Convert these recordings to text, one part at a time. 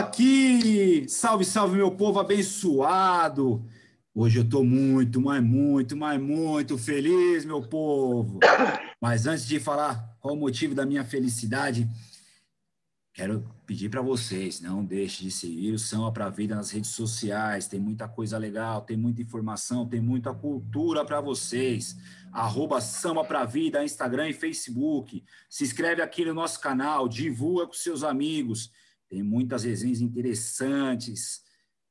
aqui! Salve, salve, meu povo abençoado! Hoje eu estou muito, mas muito, mas muito feliz, meu povo! Mas antes de falar qual o motivo da minha felicidade, quero pedir para vocês, não deixe de seguir o Samba para a Vida nas redes sociais, tem muita coisa legal, tem muita informação, tem muita cultura para vocês. Arroba Samba para a Vida, Instagram e Facebook. Se inscreve aqui no nosso canal, divulga com seus amigos tem muitas resenhas interessantes.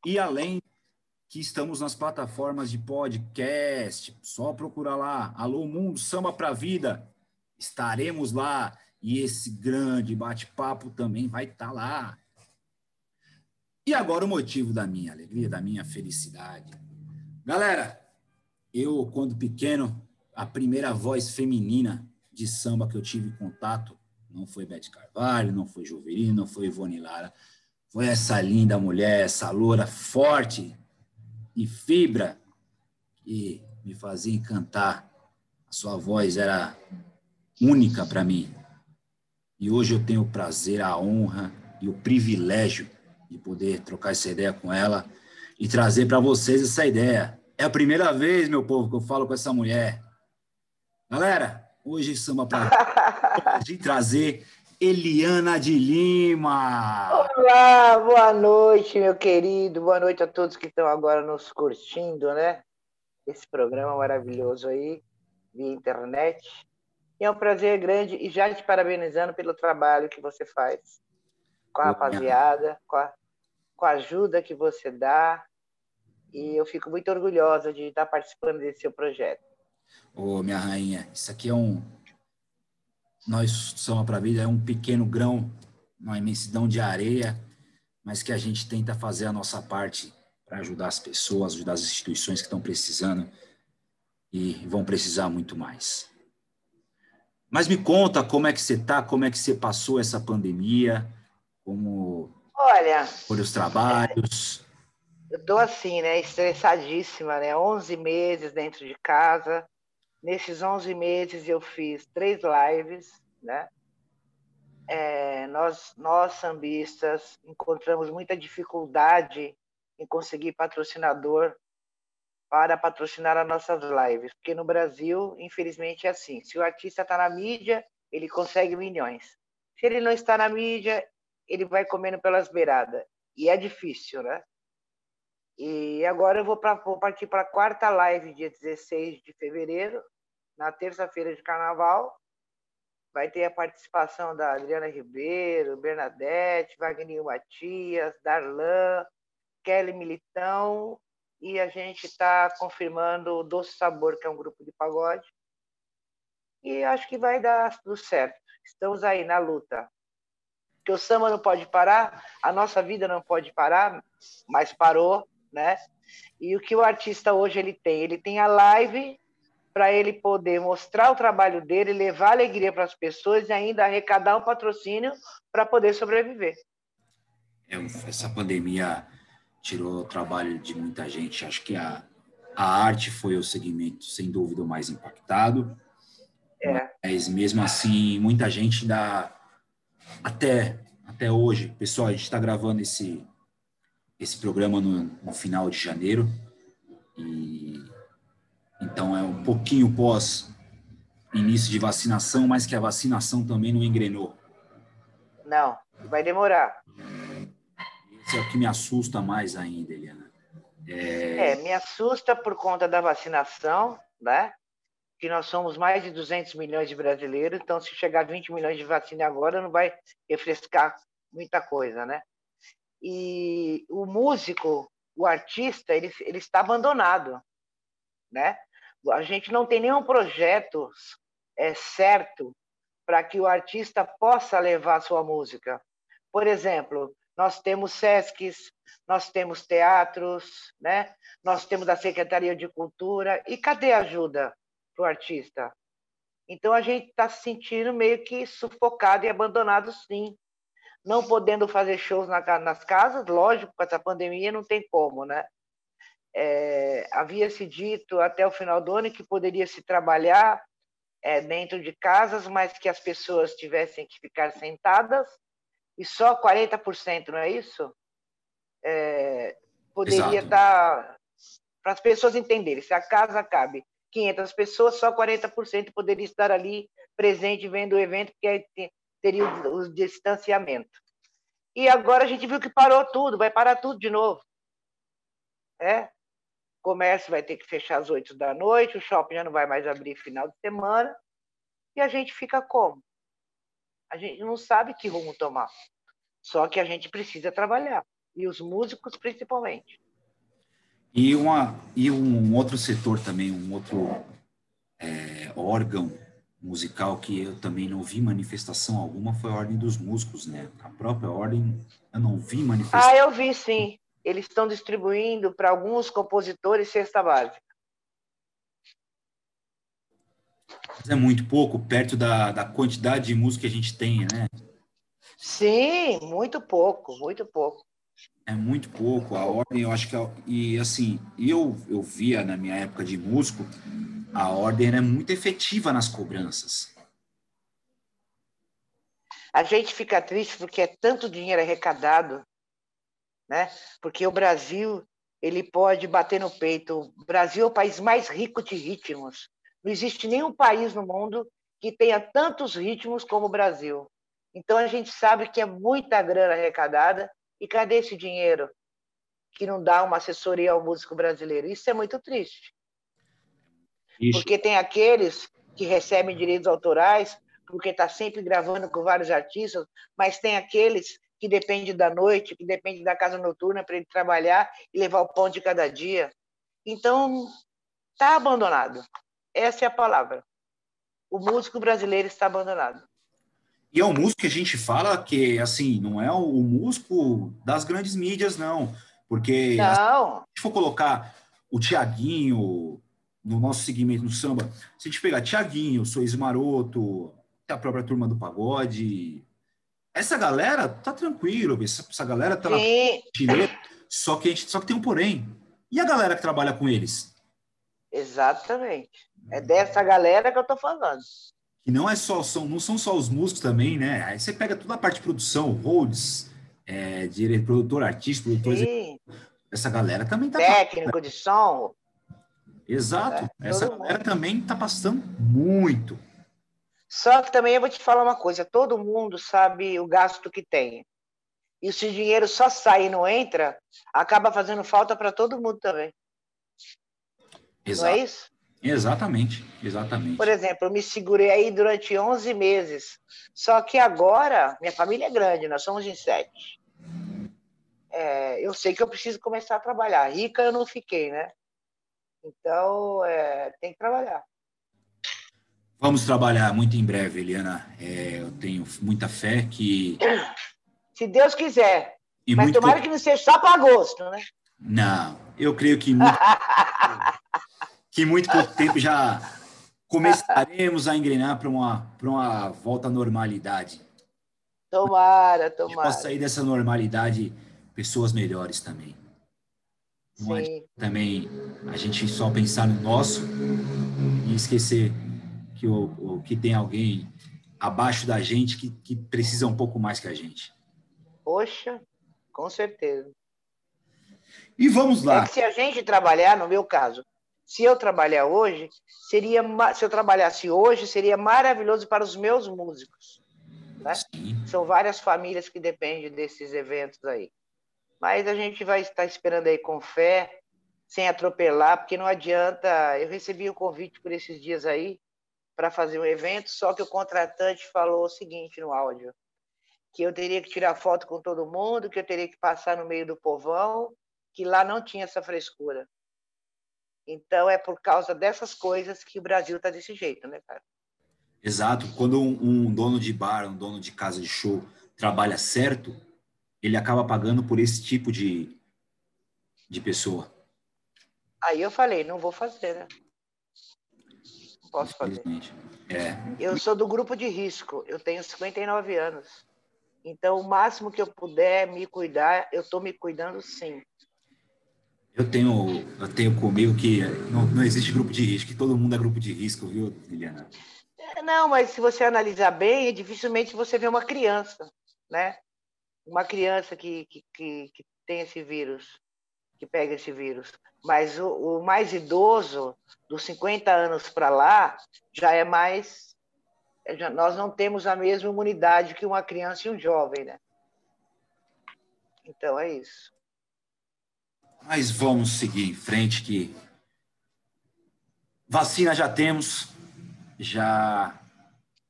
E além que estamos nas plataformas de podcast, só procurar lá, Alô Mundo Samba para Vida, estaremos lá e esse grande bate-papo também vai estar tá lá. E agora o motivo da minha alegria, da minha felicidade. Galera, eu quando pequeno, a primeira voz feminina de samba que eu tive contato não foi Beth Carvalho, não foi Juverino, não foi Ivone Lara. Foi essa linda mulher, essa loura forte e fibra que me fazia encantar. A sua voz era única para mim. E hoje eu tenho o prazer, a honra e o privilégio de poder trocar essa ideia com ela e trazer para vocês essa ideia. É a primeira vez, meu povo, que eu falo com essa mulher. Galera, hoje samba para de trazer Eliana de Lima. Olá, boa noite, meu querido. Boa noite a todos que estão agora nos curtindo, né? Esse programa maravilhoso aí, via internet. E é um prazer grande e já te parabenizando pelo trabalho que você faz com a rapaziada, com a, com a ajuda que você dá. E eu fico muito orgulhosa de estar participando desse seu projeto. Ô, minha rainha, isso aqui é um, nós somos para a vida é um pequeno grão, uma imensidão de areia, mas que a gente tenta fazer a nossa parte para ajudar as pessoas, ajudar as instituições que estão precisando e vão precisar muito mais. Mas me conta como é que você está, como é que você passou essa pandemia, como Olha, por os trabalhos. Eu estou assim, né, estressadíssima, né, 11 meses dentro de casa, Nesses 11 meses eu fiz três lives, né? É, nós, nós sambistas encontramos muita dificuldade em conseguir patrocinador para patrocinar as nossas lives, porque no Brasil, infelizmente, é assim: se o artista está na mídia, ele consegue milhões. Se ele não está na mídia, ele vai comendo pelas beiradas. E é difícil, né? E agora eu vou, pra, vou partir para a quarta live, dia 16 de fevereiro, na terça-feira de carnaval. Vai ter a participação da Adriana Ribeiro, Bernadette, Wagner Matias, Darlan, Kelly Militão, e a gente está confirmando o Doce Sabor, que é um grupo de pagode. E acho que vai dar tudo certo. Estamos aí na luta. Que o samba não pode parar, a nossa vida não pode parar, mas parou né? E o que o artista hoje ele tem? Ele tem a live para ele poder mostrar o trabalho dele, levar alegria para as pessoas e ainda arrecadar um patrocínio para poder sobreviver. É, essa pandemia tirou o trabalho de muita gente. Acho que a, a arte foi o segmento, sem dúvida, mais impactado. É. Mas mesmo assim, muita gente dá até até hoje, pessoal, a gente está gravando esse esse programa no, no, final de janeiro. E então é um pouquinho pós início de vacinação, mas que a vacinação também não engrenou. Não, vai demorar. Isso é o que me assusta mais ainda, Eliana. É... é, me assusta por conta da vacinação, né? Que nós somos mais de 200 milhões de brasileiros, então se chegar a 20 milhões de vacina agora, não vai refrescar muita coisa, né? E o músico, o artista, ele, ele está abandonado, né? A gente não tem nenhum projeto é, certo para que o artista possa levar sua música. Por exemplo, nós temos SESCs, nós temos teatros, né? nós temos a Secretaria de Cultura, e cadê a ajuda para o artista? Então a gente está se sentindo meio que sufocado e abandonado, sim não podendo fazer shows na, nas casas, lógico, com essa pandemia não tem como, né? É, havia se dito até o final do ano que poderia se trabalhar é, dentro de casas, mas que as pessoas tivessem que ficar sentadas e só 40%, não é isso? é, poderia estar. Tá, para as pessoas entenderem, se a casa cabe 500 pessoas, só 40% poderia estar ali presente vendo o evento, porque teria o, o distanciamento. E agora a gente viu que parou tudo, vai parar tudo de novo. É? O comércio vai ter que fechar às 8 da noite, o shopping já não vai mais abrir final de semana, e a gente fica como? A gente não sabe que rumo tomar. Só que a gente precisa trabalhar, e os músicos principalmente. E, uma, e um outro setor também, um outro é, órgão musical que eu também não vi manifestação alguma foi a Ordem dos Músicos, né? A própria Ordem, eu não vi manifestação. Ah, eu vi sim. Eles estão distribuindo para alguns compositores cesta básica. Mas é muito pouco, perto da, da quantidade de música que a gente tem, né? Sim, muito pouco, muito pouco. É muito pouco. A ordem, eu acho que. É, e assim, eu, eu via na minha época de músico, a ordem era muito efetiva nas cobranças. A gente fica triste porque é tanto dinheiro arrecadado, né? Porque o Brasil ele pode bater no peito. O Brasil é o país mais rico de ritmos. Não existe nenhum país no mundo que tenha tantos ritmos como o Brasil. Então a gente sabe que é muita grana arrecadada e cadê esse dinheiro que não dá uma assessoria ao músico brasileiro? Isso é muito triste. Isso. Porque tem aqueles que recebem direitos autorais, porque está sempre gravando com vários artistas, mas tem aqueles que dependem da noite, que dependem da casa noturna para ele trabalhar e levar o pão de cada dia. Então, está abandonado. Essa é a palavra. O músico brasileiro está abandonado. E é um músico que a gente fala que, assim, não é o músico das grandes mídias, não. Porque não. Assim, se a gente for colocar o Tiaguinho no nosso segmento no samba, se a gente pegar Tiaguinho, Sois Maroto, a própria turma do pagode, essa galera tá tranquilo, essa, essa galera tá Chile, só que gente, só que tem um porém. E a galera que trabalha com eles? Exatamente. É dessa galera que eu tô falando que não é só são não são só os músicos também, né? Aí você pega toda a parte de produção, holds, é, diretor, produtor, artista, produtor, essa galera também tá técnico de som. Exato. É, Essa galera mundo. também tá passando muito. Só que também eu vou te falar uma coisa, todo mundo sabe o gasto que tem. E se o dinheiro só sai e não entra, acaba fazendo falta para todo mundo também. Exato. Não é isso? Exatamente, exatamente. Por exemplo, eu me segurei aí durante 11 meses. Só que agora, minha família é grande, nós somos em sete. É, eu sei que eu preciso começar a trabalhar. Rica eu não fiquei, né? Então, é, tem que trabalhar. Vamos trabalhar muito em breve, Eliana. É, eu tenho muita fé que. Se Deus quiser. E Mas tomara que não seja só para agosto, né? Não, eu creio que muito. que muito pouco tempo já começaremos a engrenar para uma, uma volta à normalidade. Tomara, tomara. Possa sair dessa normalidade pessoas melhores também. Não é também a gente só pensar no nosso e esquecer que, o, o, que tem alguém abaixo da gente que, que precisa um pouco mais que a gente. Poxa, com certeza. E vamos lá. É se a gente trabalhar, no meu caso, se eu trabalhar hoje, seria se eu trabalhasse hoje, seria maravilhoso para os meus músicos. Né? São várias famílias que dependem desses eventos aí. Mas a gente vai estar esperando aí com fé, sem atropelar, porque não adianta. Eu recebi um convite por esses dias aí para fazer um evento, só que o contratante falou o seguinte no áudio: que eu teria que tirar foto com todo mundo, que eu teria que passar no meio do povão, que lá não tinha essa frescura. Então, é por causa dessas coisas que o Brasil está desse jeito, né, cara? Exato. Quando um, um, dono de bar, um dono de casa de show trabalha certo, ele acaba pagando por esse tipo de, de pessoa. Aí eu falei, não vou fazer, né? Não posso fazer. É. Eu sou do grupo de risco, eu tenho 59 anos. Então, o máximo que eu puder me cuidar, eu estou me cuidando sim. Eu tenho, eu tenho comigo que não, não existe grupo de risco, que todo mundo é grupo de risco, viu, Liliana? É, não, mas se você analisar bem, dificilmente você vê uma criança, né? Uma criança que, que, que, que tem esse vírus, que pega esse vírus. Mas o, o mais idoso, dos 50 anos para lá, já é mais. É, já, nós não temos a mesma imunidade que uma criança e um jovem, né? Então é isso. Mas vamos seguir em frente que vacina já temos, já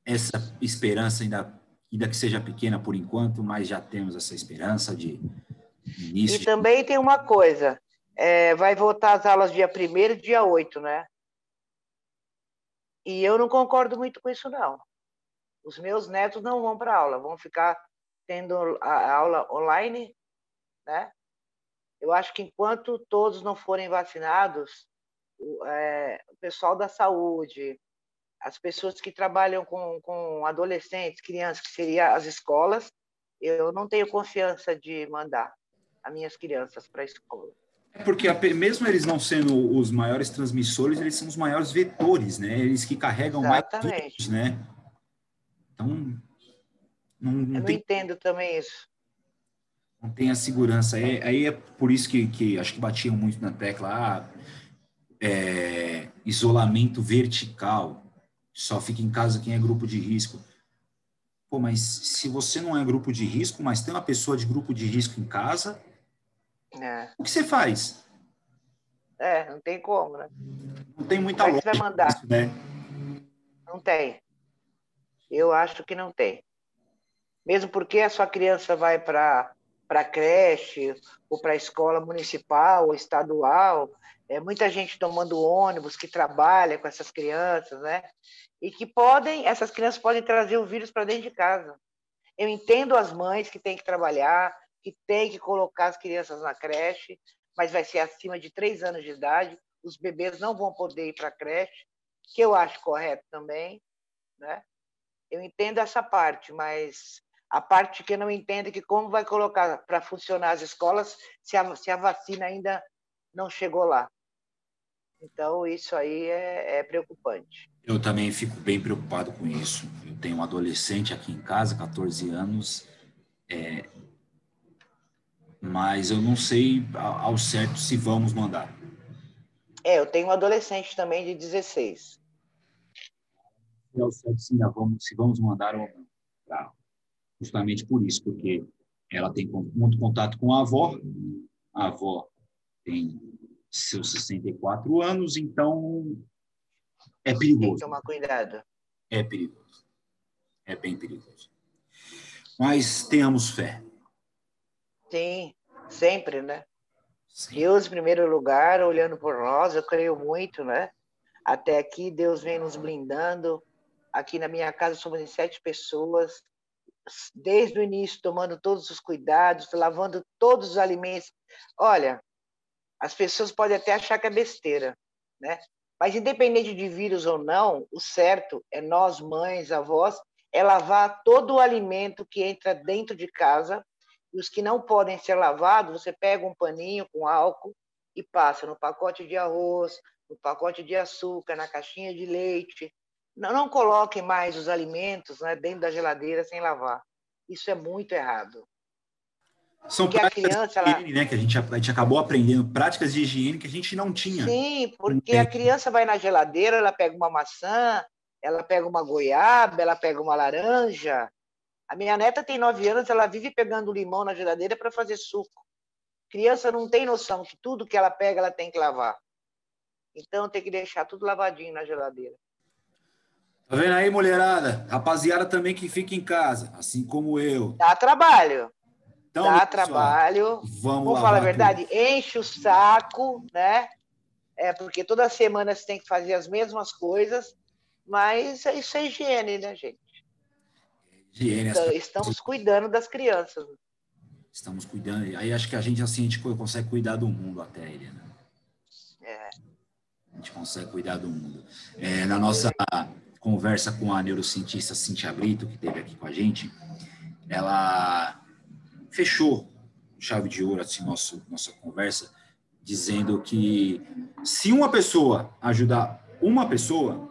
essa esperança ainda ainda que seja pequena por enquanto, mas já temos essa esperança de início. E também tem uma coisa, é, vai voltar as aulas dia 1 e dia 8, né? E eu não concordo muito com isso, não. Os meus netos não vão para aula, vão ficar tendo a aula online, né? Eu acho que enquanto todos não forem vacinados, o, é, o pessoal da saúde, as pessoas que trabalham com, com adolescentes, crianças, que seriam as escolas, eu não tenho confiança de mandar as minhas crianças para a escola. É porque mesmo eles não sendo os maiores transmissores, eles são os maiores vetores, né? Eles que carregam Exatamente. mais vírus, né? Então, não, não Eu tem... não entendo também isso. Não tem a segurança. É, aí é por isso que, que acho que batiam muito na tecla ah, é, isolamento vertical. Só fica em casa quem é grupo de risco. Pô, mas se você não é grupo de risco, mas tem uma pessoa de grupo de risco em casa, é. o que você faz? É, não tem como, né? Não tem muita como lógica. Vai mandar? Isso, né? Não tem. Eu acho que não tem. Mesmo porque a sua criança vai para para creche ou para escola municipal ou estadual, é muita gente tomando ônibus que trabalha com essas crianças, né? E que podem, essas crianças podem trazer o vírus para dentro de casa. Eu entendo as mães que têm que trabalhar, que têm que colocar as crianças na creche, mas vai ser acima de três anos de idade. Os bebês não vão poder ir para a creche, que eu acho correto também, né? Eu entendo essa parte, mas a parte que eu não entendo é que como vai colocar para funcionar as escolas se a, se a vacina ainda não chegou lá. Então, isso aí é, é, preocupante. Eu também fico bem preocupado com isso. Eu tenho um adolescente aqui em casa, 14 anos, é, mas eu não sei ao certo se vamos mandar. É, eu tenho um adolescente também de 16. É ao certo se, vamos, se vamos mandar ou não. Tá. Justamente por isso, porque ela tem muito contato com a avó, a avó tem seus 64 anos, então é perigoso. Tem que tomar cuidado. É perigoso. É bem perigoso. Mas tenhamos fé. Sim, sempre, né? Sim. Deus em primeiro lugar, olhando por nós, eu creio muito, né? Até aqui Deus vem nos blindando. Aqui na minha casa somos em sete pessoas, desde o início tomando todos os cuidados, lavando todos os alimentos. Olha, as pessoas podem até achar que é besteira, né? Mas independente de vírus ou não, o certo é nós, mães, avós, é lavar todo o alimento que entra dentro de casa. E os que não podem ser lavados, você pega um paninho com álcool e passa no pacote de arroz, no pacote de açúcar, na caixinha de leite. Não, não coloque mais os alimentos né, dentro da geladeira sem lavar. Isso é muito errado. São porque práticas criança, de higiene, ela... né? Que a gente, a gente acabou aprendendo práticas de higiene que a gente não tinha. Sim, porque a criança vai na geladeira, ela pega uma maçã, ela pega uma goiaba, ela pega uma laranja. A minha neta tem nove anos, ela vive pegando limão na geladeira para fazer suco. Criança não tem noção que tudo que ela pega, ela tem que lavar. Então tem que deixar tudo lavadinho na geladeira. Tá vendo aí, mulherada? Rapaziada também que fica em casa, assim como eu. Dá trabalho. Então, dá trabalho. Vamos, vamos falar a verdade, tudo. enche o saco, né? É, porque toda semana você tem que fazer as mesmas coisas, mas isso é higiene, né, gente? Higiene. Então, estamos cuidando das crianças. Estamos cuidando. Aí acho que a gente assim a gente consegue cuidar do mundo até, Helena. É. A gente consegue cuidar do mundo. É, na nossa conversa com a neurocientista Cintia Brito, que esteve aqui com a gente, ela fechou chave de ouro assim nosso nossa conversa dizendo que se uma pessoa ajudar uma pessoa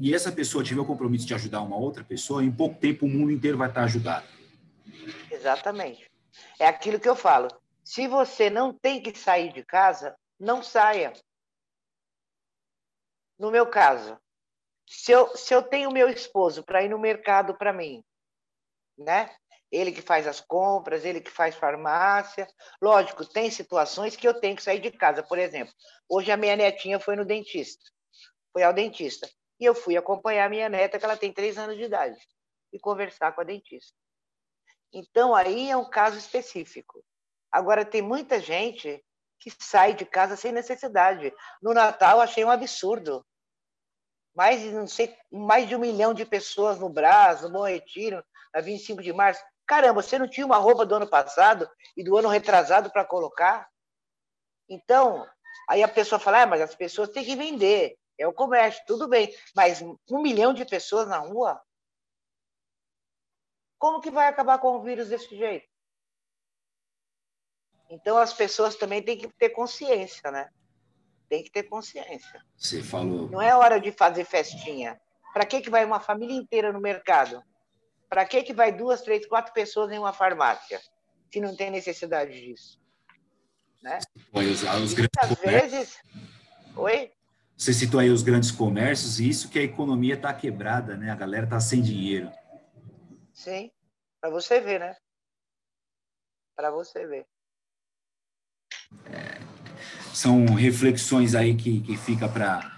e essa pessoa tiver o compromisso de ajudar uma outra pessoa, em pouco tempo o mundo inteiro vai estar ajudado. Exatamente. É aquilo que eu falo. Se você não tem que sair de casa, não saia. No meu caso, se eu, se eu tenho meu esposo para ir no mercado para mim, né? Ele que faz as compras, ele que faz farmácia. Lógico, tem situações que eu tenho que sair de casa. Por exemplo, hoje a minha netinha foi no dentista, foi ao dentista. E eu fui acompanhar a minha neta, que ela tem três anos de idade, e conversar com a dentista. Então, aí é um caso específico. Agora, tem muita gente que sai de casa sem necessidade. No Natal, achei um absurdo. Mais, não sei, mais de um milhão de pessoas no Brás, no Bom Retiro, na 25 de março. Caramba, você não tinha uma roupa do ano passado e do ano retrasado para colocar? Então, aí a pessoa fala, ah, mas as pessoas têm que vender, é o comércio, tudo bem, mas um milhão de pessoas na rua? Como que vai acabar com o vírus desse jeito? Então as pessoas também têm que ter consciência, né? Tem que ter consciência. Você falou. Não é hora de fazer festinha. Para que, que vai uma família inteira no mercado? Para que, que vai duas, três, quatro pessoas em uma farmácia? Se não tem necessidade disso. Né? Os, os muitas vezes. Oi? Você citou aí os grandes comércios, e isso que a economia está quebrada, né? A galera está sem dinheiro. Sim, para você ver, né? Para você ver. É, são reflexões aí que, que fica para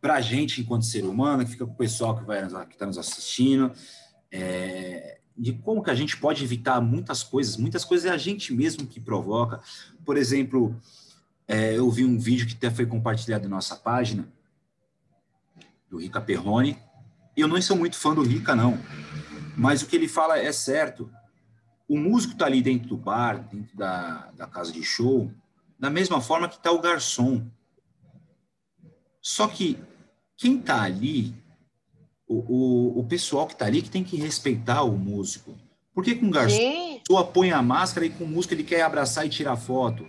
para a gente enquanto ser humano, que fica com o pessoal que vai que está nos assistindo é, de como que a gente pode evitar muitas coisas. Muitas coisas é a gente mesmo que provoca. Por exemplo, é, eu vi um vídeo que até foi compartilhado na nossa página, do Rica Perrone. Eu não sou muito fã do Rica, não. Mas o que ele fala é certo. O músico está ali dentro do bar, dentro da, da casa de show, da mesma forma que está o garçom. Só que quem está ali o, o, o pessoal que está ali que tem que respeitar o músico. Por que com o garçom Sim. põe a máscara e com o músico ele quer abraçar e tirar foto?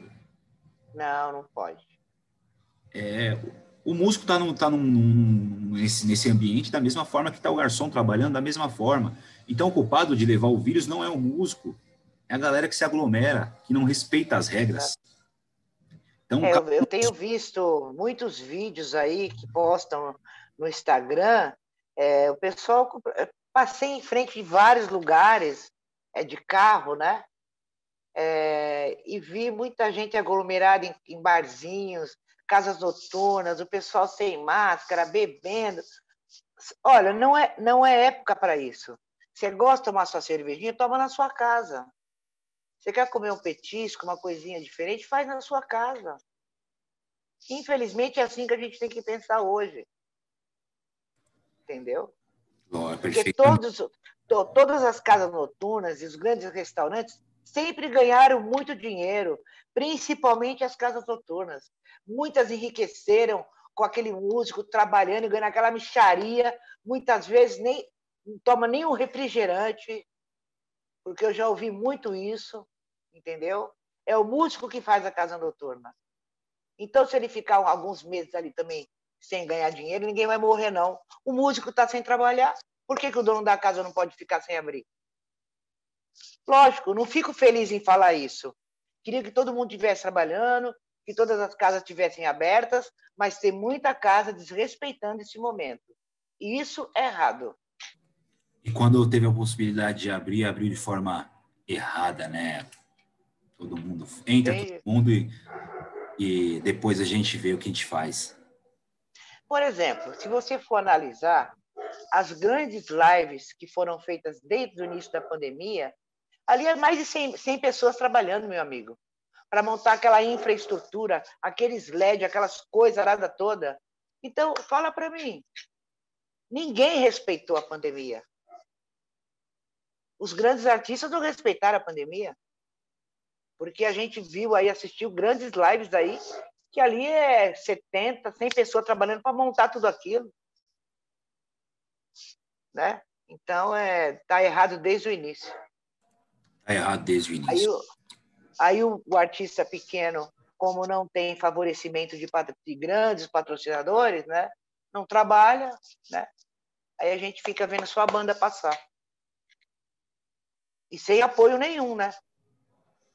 Não, não pode. É, o músico está tá, tá nesse, nesse ambiente da mesma forma que está o garçom trabalhando, da mesma forma. Então, o culpado de levar o vírus não é o músico, é a galera que se aglomera, que não respeita as regras. Então, é, eu, eu tenho visto muitos vídeos aí que postam no Instagram é, o pessoal é, passei em frente de vários lugares é, de carro, né? É, e vi muita gente aglomerada em, em, barzinhos, casas noturnas, o pessoal sem máscara, bebendo. Olha, não é, não é época para isso. Você gosta de tomar sua cervejinha, toma na sua casa. Você quer comer um petisco, uma coisinha diferente, faz na sua casa. Infelizmente é assim que a gente tem que pensar hoje entendeu? Oh, Porque todos, to, todas as casas noturnas e os grandes restaurantes sempre ganharam muito dinheiro, principalmente as casas noturnas. Muitas enriqueceram com aquele músico trabalhando e ganhando aquela micharia, muitas vezes nem não toma nem um refrigerante, porque eu já ouvi muito isso, entendeu? É o músico que faz a casa noturna. Então, se ele ficar alguns meses ali também sem ganhar dinheiro, ninguém vai morrer, não. O músico está sem trabalhar, por que, que o dono da casa não pode ficar sem abrir? Lógico, não fico feliz em falar isso. Queria que todo mundo estivesse trabalhando, que todas as casas estivessem abertas, mas tem muita casa desrespeitando esse momento. E isso é errado. E quando teve a possibilidade de abrir, abriu de forma errada, né? Todo mundo entra, todo mundo e, e depois a gente vê o que a gente faz. Por exemplo, se você for analisar as grandes lives que foram feitas desde o início da pandemia, ali é mais de 100, 100 pessoas trabalhando, meu amigo, para montar aquela infraestrutura, aqueles LED, aquelas coisas nada toda. Então, fala para mim, ninguém respeitou a pandemia. Os grandes artistas não respeitaram a pandemia. Porque a gente viu aí, assistiu grandes lives aí que ali é 70, 100 pessoas trabalhando para montar tudo aquilo. Né? Então, é, tá errado desde o início. Tá errado desde o início. Aí, o, aí o, o artista pequeno, como não tem favorecimento de, de grandes patrocinadores, né? não trabalha, né? aí a gente fica vendo sua banda passar. E sem apoio nenhum, né?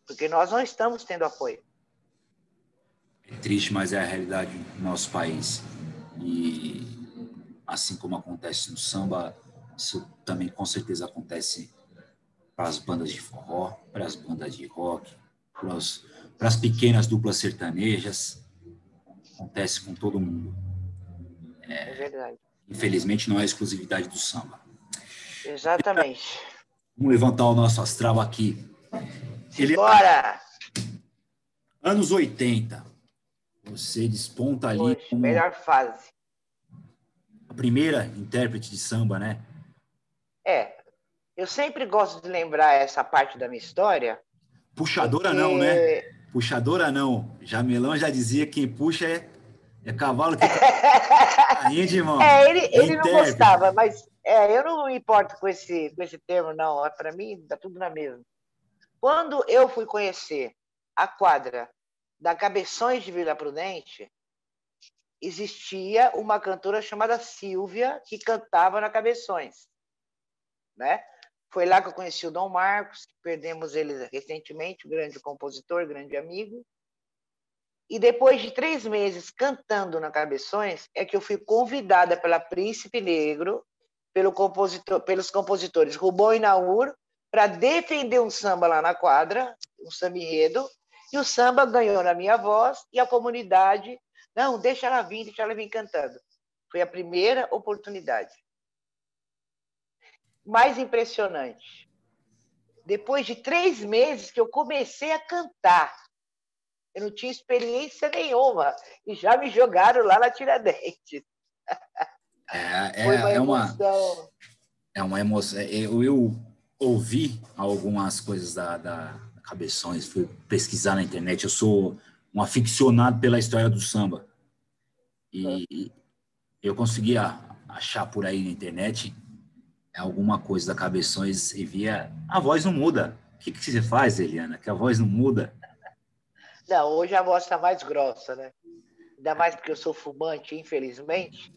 porque nós não estamos tendo apoio. É triste, mas é a realidade do nosso país. E assim como acontece no samba, isso também com certeza acontece para as bandas de forró, para as bandas de rock, para, os, para as pequenas duplas sertanejas. Acontece com todo mundo. É, é verdade. Infelizmente não é exclusividade do samba. Exatamente. Vamos levantar o nosso astral aqui. Ele... Bora! Anos 80. Você desponta ali. Poxa, como melhor fase. A primeira intérprete de samba, né? É. Eu sempre gosto de lembrar essa parte da minha história. Puxadora porque... não, né? Puxadora não. Jamelão já dizia que quem puxa é, é cavalo que rende, irmão. É, ele, ele não gostava, mas é, eu não me importo com esse, com esse termo, não. É, Para mim, dá tudo na mesma. Quando eu fui conhecer a quadra da Cabeções de Vila Prudente, existia uma cantora chamada Silvia que cantava na Cabeções, né? Foi lá que eu conheci o Dom Marcos, perdemos ele recentemente, grande compositor, grande amigo. E depois de três meses cantando na Cabeções, é que eu fui convidada pela Príncipe Negro, pelo compositor, pelos compositores Rubão e Naur, para defender um samba lá na quadra, um samba enredo, e o samba ganhou na minha voz e a comunidade, não, deixa ela vir, deixa ela vir cantando. Foi a primeira oportunidade. Mais impressionante, depois de três meses que eu comecei a cantar, eu não tinha experiência nenhuma e já me jogaram lá na Tiradentes. É, é, é uma, é uma emoção. Eu, eu ouvi algumas coisas da, da Cabeções, fui pesquisar na internet. Eu sou um aficionado pela história do samba. E eu conseguia achar por aí na internet alguma coisa da Cabeções e via a voz não muda. O que, que você faz, Eliana? Que a voz não muda? Não, hoje a voz está mais grossa, né? Ainda mais porque eu sou fumante, infelizmente.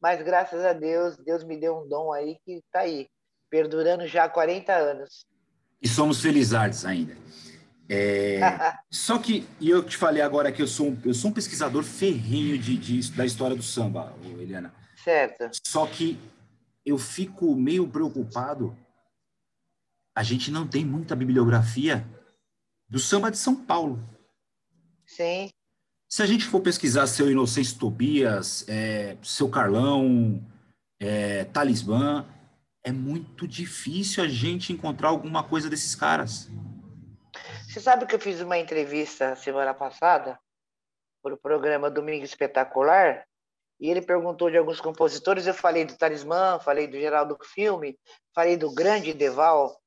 Mas graças a Deus, Deus me deu um dom aí que está aí, perdurando já há 40 anos. E somos felizardes ainda. É, só que, e eu te falei agora que eu sou um, eu sou um pesquisador ferrinho de, de, da história do samba, Eliana. Certo. Só que eu fico meio preocupado. A gente não tem muita bibliografia do samba de São Paulo. Sim. Se a gente for pesquisar seu Inocêncio Tobias, é, seu Carlão, é, Talismã, é muito difícil a gente encontrar alguma coisa desses caras. Você sabe que eu fiz uma entrevista semana passada para o programa Domingo Espetacular e ele perguntou de alguns compositores. Eu falei do Talismã, falei do Geraldo Filme, falei do grande Deval,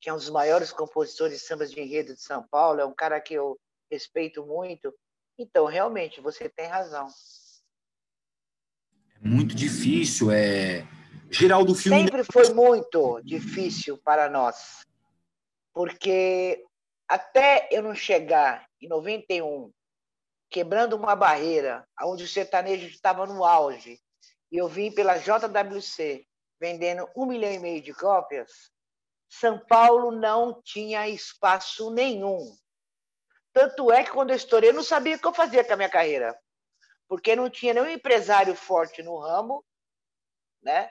que é um dos maiores compositores de sambas de enredo de São Paulo, é um cara que eu respeito muito. Então, realmente, você tem razão. É muito difícil. É... Geraldo Filme. Sempre foi muito difícil para nós, porque até eu não chegar em 91, quebrando uma barreira, onde o sertanejo estava no auge, e eu vim pela JWC vendendo um milhão e meio de cópias, São Paulo não tinha espaço nenhum. Tanto é que quando eu estourei, eu não sabia o que eu fazia com a minha carreira, porque não tinha nenhum empresário forte no ramo, né?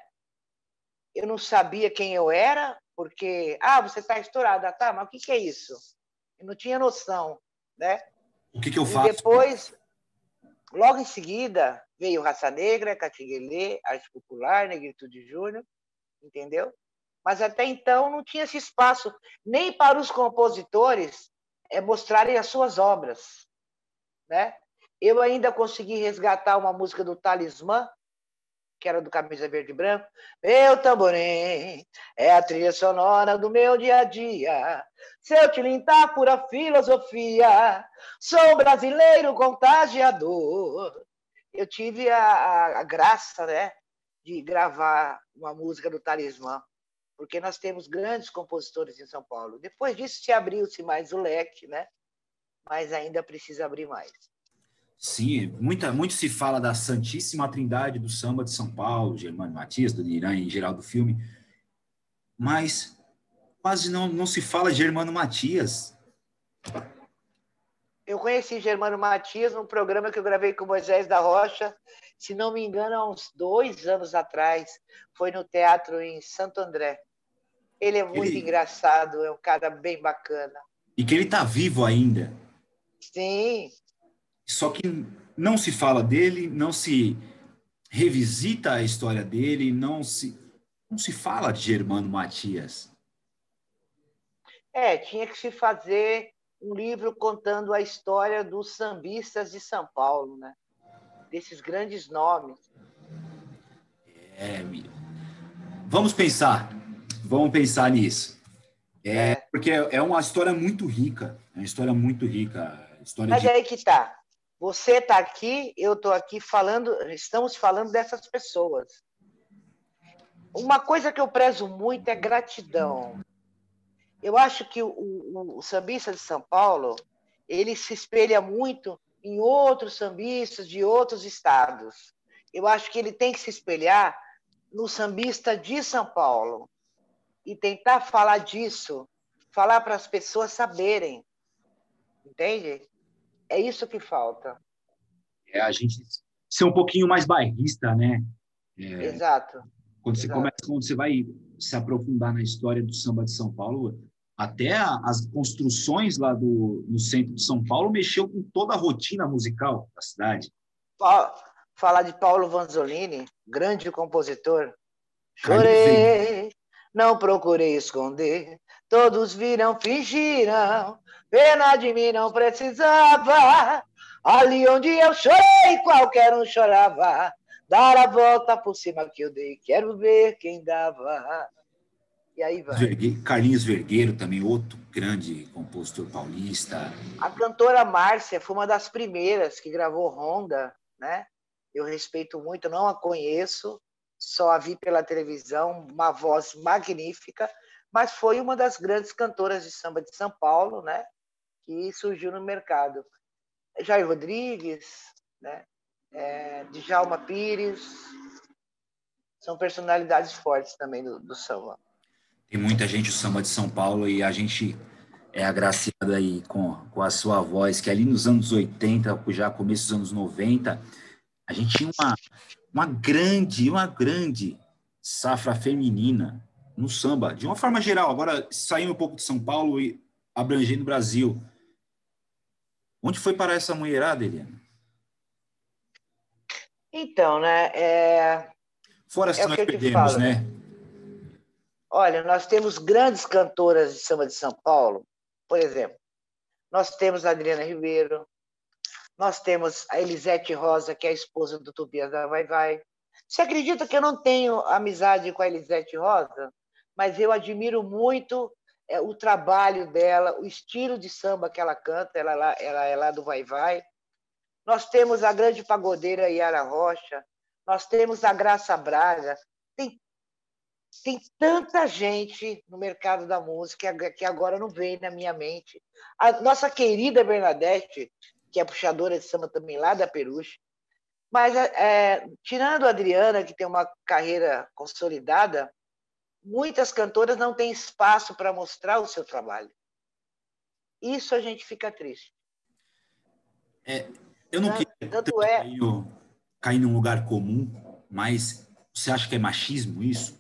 Eu não sabia quem eu era, porque, ah, você está estourada, tá, mas o que, que é isso? Eu não tinha noção, né? O que, que eu faço? E depois, logo em seguida, veio Raça Negra, Catiguelê, Arte Popular, Negritude Júnior, entendeu? Mas até então não tinha esse espaço nem para os compositores é mostrarem as suas obras. Né? Eu ainda consegui resgatar uma música do Talismã, que era do Camisa Verde e Branco. Meu tamborim é a trilha sonora do meu dia a dia. Seu tilintar pura filosofia. Sou brasileiro contagiador. Eu tive a, a, a graça né, de gravar uma música do Talismã porque nós temos grandes compositores em São Paulo. Depois disso se abriu-se mais o leque, né? Mas ainda precisa abrir mais. Sim, muita, muito se fala da Santíssima Trindade do samba de São Paulo, Germano Matias, do Irã em geral do filme, mas quase não, não se fala de Germano Matias. Eu conheci Germano Matias num programa que eu gravei com Moisés da Rocha, se não me engano, há uns dois anos atrás. Foi no teatro em Santo André. Ele é muito ele... engraçado, é um cara bem bacana. E que ele está vivo ainda. Sim. Só que não se fala dele, não se revisita a história dele, não se, não se fala de Germano Matias. É, tinha que se fazer um livro contando a história dos sambistas de São Paulo, né? Desses grandes nomes. É, vamos pensar, vamos pensar nisso. É, é. porque é uma história muito rica, é uma história muito rica. História Mas de... aí que tá. Você está aqui, eu estou aqui falando, estamos falando dessas pessoas. Uma coisa que eu prezo muito é gratidão. Eu acho que o, o, o sambista de São Paulo ele se espelha muito em outros sambistas de outros estados. Eu acho que ele tem que se espelhar no sambista de São Paulo e tentar falar disso, falar para as pessoas saberem. Entende? É isso que falta. É a gente ser um pouquinho mais bairrista, né? É, Exato. Quando você Exato. começa, quando você vai se aprofundar na história do samba de São Paulo, até as construções lá do, no centro de São Paulo mexeu com toda a rotina musical da cidade. Falar de Paulo Vanzolini, grande compositor. Chorei, não procurei esconder, todos viram, fingiram, Pena de mim não precisava. Ali onde eu chorei, qualquer um chorava. Dar a volta por cima que eu dei, quero ver quem dava. E aí vai. Carlinhos Vergueiro, também outro grande compositor paulista. A cantora Márcia foi uma das primeiras que gravou Honda, né? Eu respeito muito, não a conheço, só a vi pela televisão, uma voz magnífica, mas foi uma das grandes cantoras de samba de São Paulo, né? que surgiu no mercado. Jair Rodrigues, né? É, Djalma Pires, são personalidades fortes também do, do samba. Tem muita gente o samba de São Paulo e a gente é agraciado aí com, com a sua voz, que ali nos anos 80, já começo dos anos 90, a gente tinha uma, uma grande, uma grande safra feminina no samba, de uma forma geral. Agora, saindo um pouco de São Paulo e abrangendo o Brasil, Onde foi parar essa mulherada, Eliana? Então, né? É... Fora se é nós perdemos, falo, né? Olha, nós temos grandes cantoras de samba de São Paulo, por exemplo. Nós temos a Adriana Ribeiro, nós temos a Elisete Rosa, que é a esposa do Tobias da Vai Vai. Você acredita que eu não tenho amizade com a Elisete Rosa? Mas eu admiro muito é, o trabalho dela, o estilo de samba que ela canta, ela, ela, ela é lá do Vai Vai. Nós temos a grande pagodeira Yara Rocha, nós temos a Graça Braga. Tem, tem tanta gente no mercado da música que agora não vem na minha mente. A nossa querida Bernadette, que é puxadora de samba também lá da Peruche, mas é, tirando a Adriana, que tem uma carreira consolidada, muitas cantoras não têm espaço para mostrar o seu trabalho. Isso a gente fica triste. É, eu não queria tanto é... cair, cair num lugar comum, mas você acha que é machismo isso?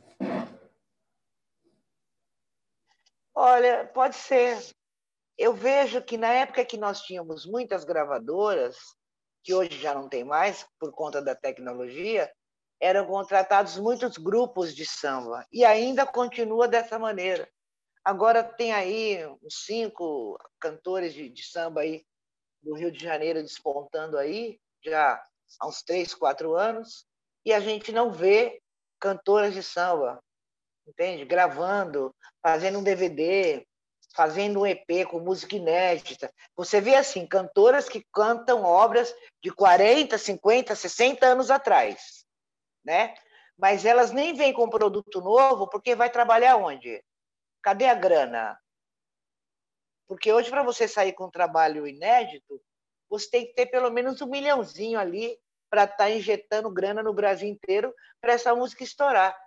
Olha, pode ser. Eu vejo que na época que nós tínhamos muitas gravadoras, que hoje já não tem mais por conta da tecnologia, eram contratados muitos grupos de samba e ainda continua dessa maneira. Agora tem aí uns cinco cantores de, de samba aí do Rio de Janeiro despontando aí já há uns três, quatro anos e a gente não vê cantoras de samba, entende? Gravando, fazendo um DVD, fazendo um EP com música inédita. Você vê assim, cantoras que cantam obras de 40, 50, 60 anos atrás né? Mas elas nem vêm com produto novo porque vai trabalhar onde? Cadê a grana? Porque hoje, para você sair com um trabalho inédito, você tem que ter pelo menos um milhãozinho ali para estar tá injetando grana no Brasil inteiro para essa música estourar.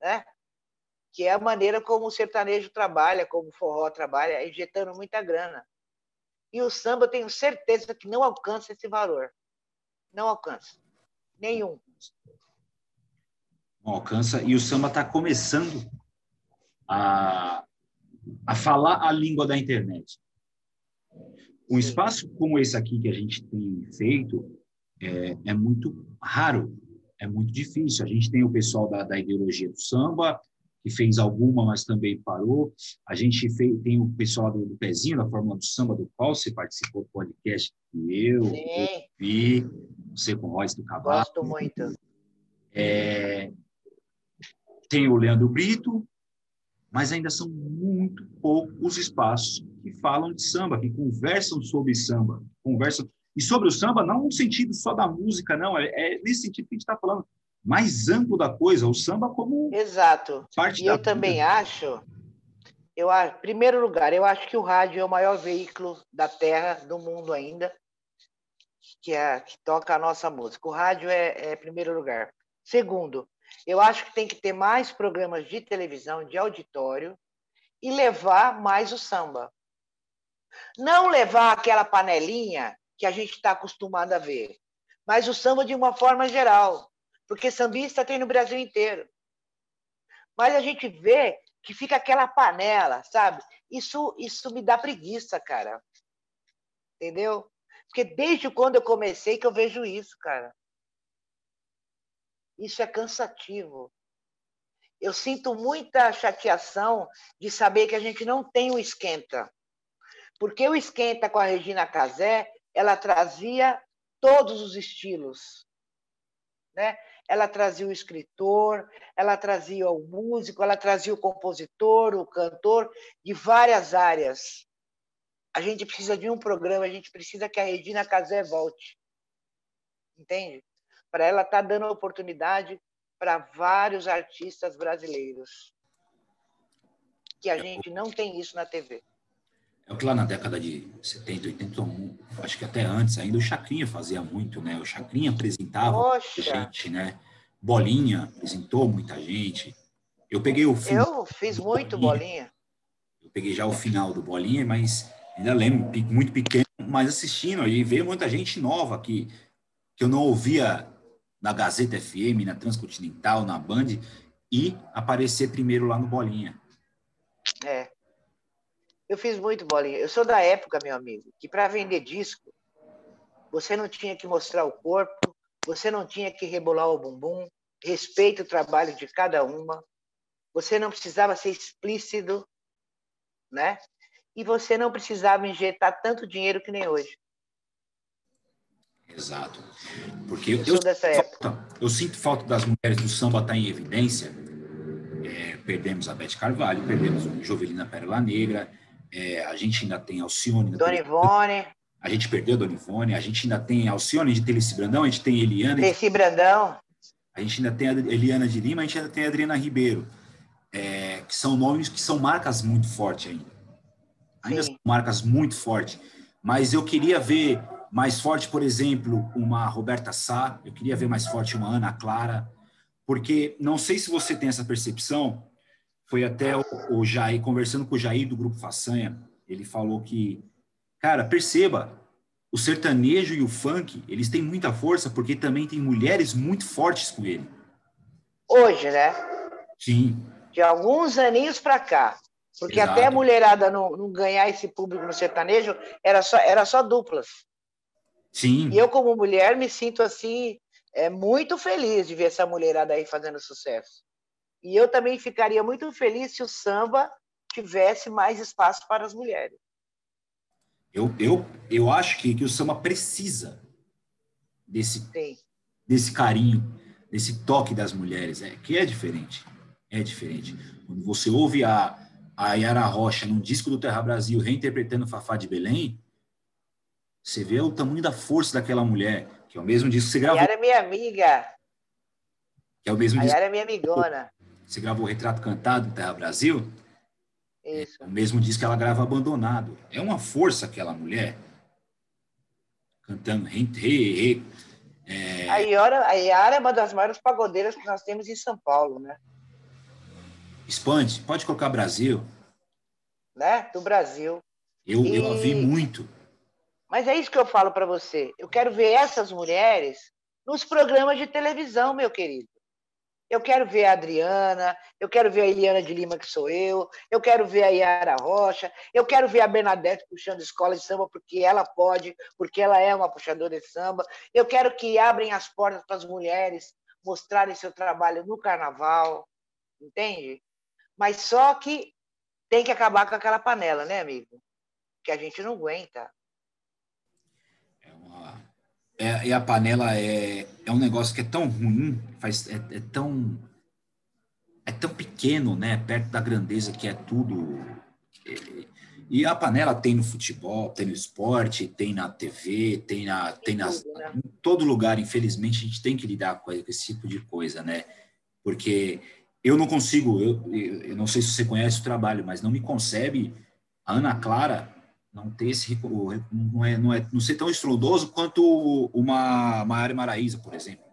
Né? Que é a maneira como o sertanejo trabalha, como o forró trabalha, injetando muita grana. E o samba, tenho certeza que não alcança esse valor. Não alcança. Nenhum. Não alcança. E o samba está começando a, a falar a língua da internet. Um espaço como esse aqui que a gente tem feito é, é muito raro, é muito difícil. A gente tem o pessoal da, da ideologia do samba, que fez alguma, mas também parou. A gente fez, tem o pessoal do, do Pezinho, da Fórmula do Samba, do qual você participou do podcast que eu, vi, você com voz do Cavalo. Gosto muito. É, tem o Leandro Brito, mas ainda são muito poucos os espaços que falam de samba, que conversam sobre samba, conversam e sobre o samba não no sentido só da música, não, é, é nesse sentido que a gente está falando, mais amplo da coisa, o samba como Exato. parte e da eu vida. também acho, eu em primeiro lugar, eu acho que o rádio é o maior veículo da Terra, do mundo ainda, que é que toca a nossa música. O rádio é, é primeiro lugar. Segundo, eu acho que tem que ter mais programas de televisão, de auditório, e levar mais o samba. Não levar aquela panelinha que a gente está acostumado a ver, mas o samba de uma forma geral, porque sambista tem no Brasil inteiro. Mas a gente vê que fica aquela panela, sabe? Isso, isso me dá preguiça, cara. Entendeu? Porque desde quando eu comecei que eu vejo isso, cara. Isso é cansativo. Eu sinto muita chateação de saber que a gente não tem o esquenta. Porque o esquenta com a Regina Casé, ela trazia todos os estilos. Né? Ela trazia o escritor, ela trazia o músico, ela trazia o compositor, o cantor, de várias áreas. A gente precisa de um programa, a gente precisa que a Regina Casé volte. Entende? para ela estar tá dando oportunidade para vários artistas brasileiros. Que a gente não tem isso na TV. É que lá na década de 70, 80, acho que até antes ainda, o Chacrinha fazia muito, né? O Chacrinha apresentava Poxa. gente, né? Bolinha apresentou muita gente. Eu peguei o fim. Eu fiz muito bolinha. bolinha. Eu peguei já o final do Bolinha, mas ainda lembro, muito pequeno, mas assistindo, aí veio muita gente nova que, que eu não ouvia na Gazeta FM, na Transcontinental, na Band, e aparecer primeiro lá no Bolinha. Eu fiz muito bolinha. Eu sou da época, meu amigo, que para vender disco, você não tinha que mostrar o corpo, você não tinha que rebolar o bumbum, respeita o trabalho de cada uma, você não precisava ser explícito, né? E você não precisava injetar tanto dinheiro que nem hoje. Exato. Porque eu, eu, falta, eu sinto falta das mulheres do samba estar tá em evidência. É, perdemos a Beth Carvalho, perdemos a Jovelina Pérola Negra, é, a gente ainda tem Alcione. Dona Ivone. A gente perdeu a Dona Ivone, a gente ainda tem Alcione, a gente tem Brandão, a gente tem Eliana. Elice Brandão. A gente ainda tem a Eliana de Lima, a gente ainda tem a Adriana Ribeiro, é, que são nomes que são marcas muito fortes ainda. Ainda Sim. são marcas muito fortes. Mas eu queria ver mais forte, por exemplo, uma Roberta Sá, eu queria ver mais forte uma Ana Clara, porque não sei se você tem essa percepção, foi até o, o Jair, conversando com o Jair do Grupo Façanha, ele falou que, cara, perceba, o sertanejo e o funk, eles têm muita força porque também tem mulheres muito fortes com ele. Hoje, né? Sim. De alguns aninhos para cá. Porque Exato. até a mulherada não, não, ganhar esse público no sertanejo, era só, era só duplas. Sim. E eu, como mulher, me sinto assim, é, muito feliz de ver essa mulherada aí fazendo sucesso. E eu também ficaria muito feliz se o samba tivesse mais espaço para as mulheres. Eu, eu, eu acho que, que o samba precisa desse, desse carinho, desse toque das mulheres, é, que é diferente. É diferente. Quando você ouve a, a Yara Rocha num disco do Terra Brasil reinterpretando Fafá de Belém, você vê o tamanho da força daquela mulher, que é o mesmo disco que você gravou. A Yara é minha amiga. Que é o mesmo a disco. Yara é minha amigona. Você gravou o Retrato Cantado do Terra Brasil? Isso. É o mesmo disco que ela grava Abandonado. É uma força aquela mulher. Cantando re, re, re é... a, Yara, a Yara é uma das maiores pagodeiras que nós temos em São Paulo, né? Expande, pode colocar Brasil. Né? Do Brasil. Eu, e... eu a vi muito. Mas é isso que eu falo para você. Eu quero ver essas mulheres nos programas de televisão, meu querido. Eu quero ver a Adriana, eu quero ver a Eliana de Lima, que sou eu, eu quero ver a Yara Rocha, eu quero ver a Bernadette puxando escola de samba, porque ela pode, porque ela é uma puxadora de samba. Eu quero que abrem as portas para as mulheres mostrarem seu trabalho no carnaval, entende? Mas só que tem que acabar com aquela panela, né, amigo? Que a gente não aguenta. É uma... é, e a panela é, é um negócio que é tão ruim, faz, é, é tão é tão pequeno, né, perto da grandeza que é tudo. E a panela tem no futebol, tem no esporte, tem na TV, tem na tem nas, né? em todo lugar. Infelizmente a gente tem que lidar com esse tipo de coisa, né? Porque eu não consigo, eu, eu não sei se você conhece o trabalho, mas não me concebe a Ana Clara não ter esse não é não é não ser tão estrondoso quanto uma Maiara Maraíza, por exemplo.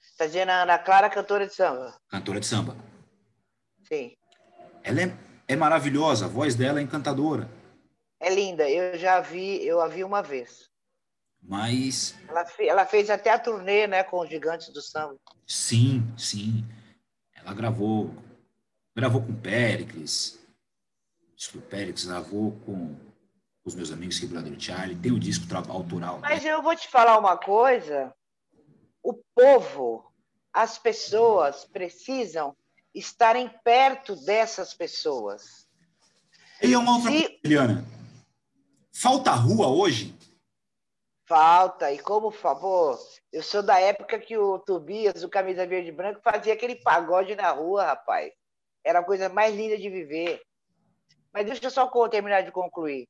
Está dizendo a Ana Clara, cantora de samba. Cantora de samba. Sim. Ela é, é maravilhosa, a voz dela é encantadora. É linda, eu já vi, eu a vi uma vez. Mas. Ela, ela fez até a turnê né, com os gigantes do samba. Sim, sim. Ela gravou. Gravou com Péricles. Disco Péricles, gravou com os meus amigos Quebrador Charlie. Tem o disco autoral. Mas né? eu vou te falar uma coisa. O povo, as pessoas precisam estarem perto dessas pessoas. E é uma outra Se... coisa, Eliana. Falta rua hoje? Falta. E como favor, eu sou da época que o Tobias, o camisa verde e branco, fazia aquele pagode na rua, rapaz. Era a coisa mais linda de viver. Mas deixa eu só terminar de concluir.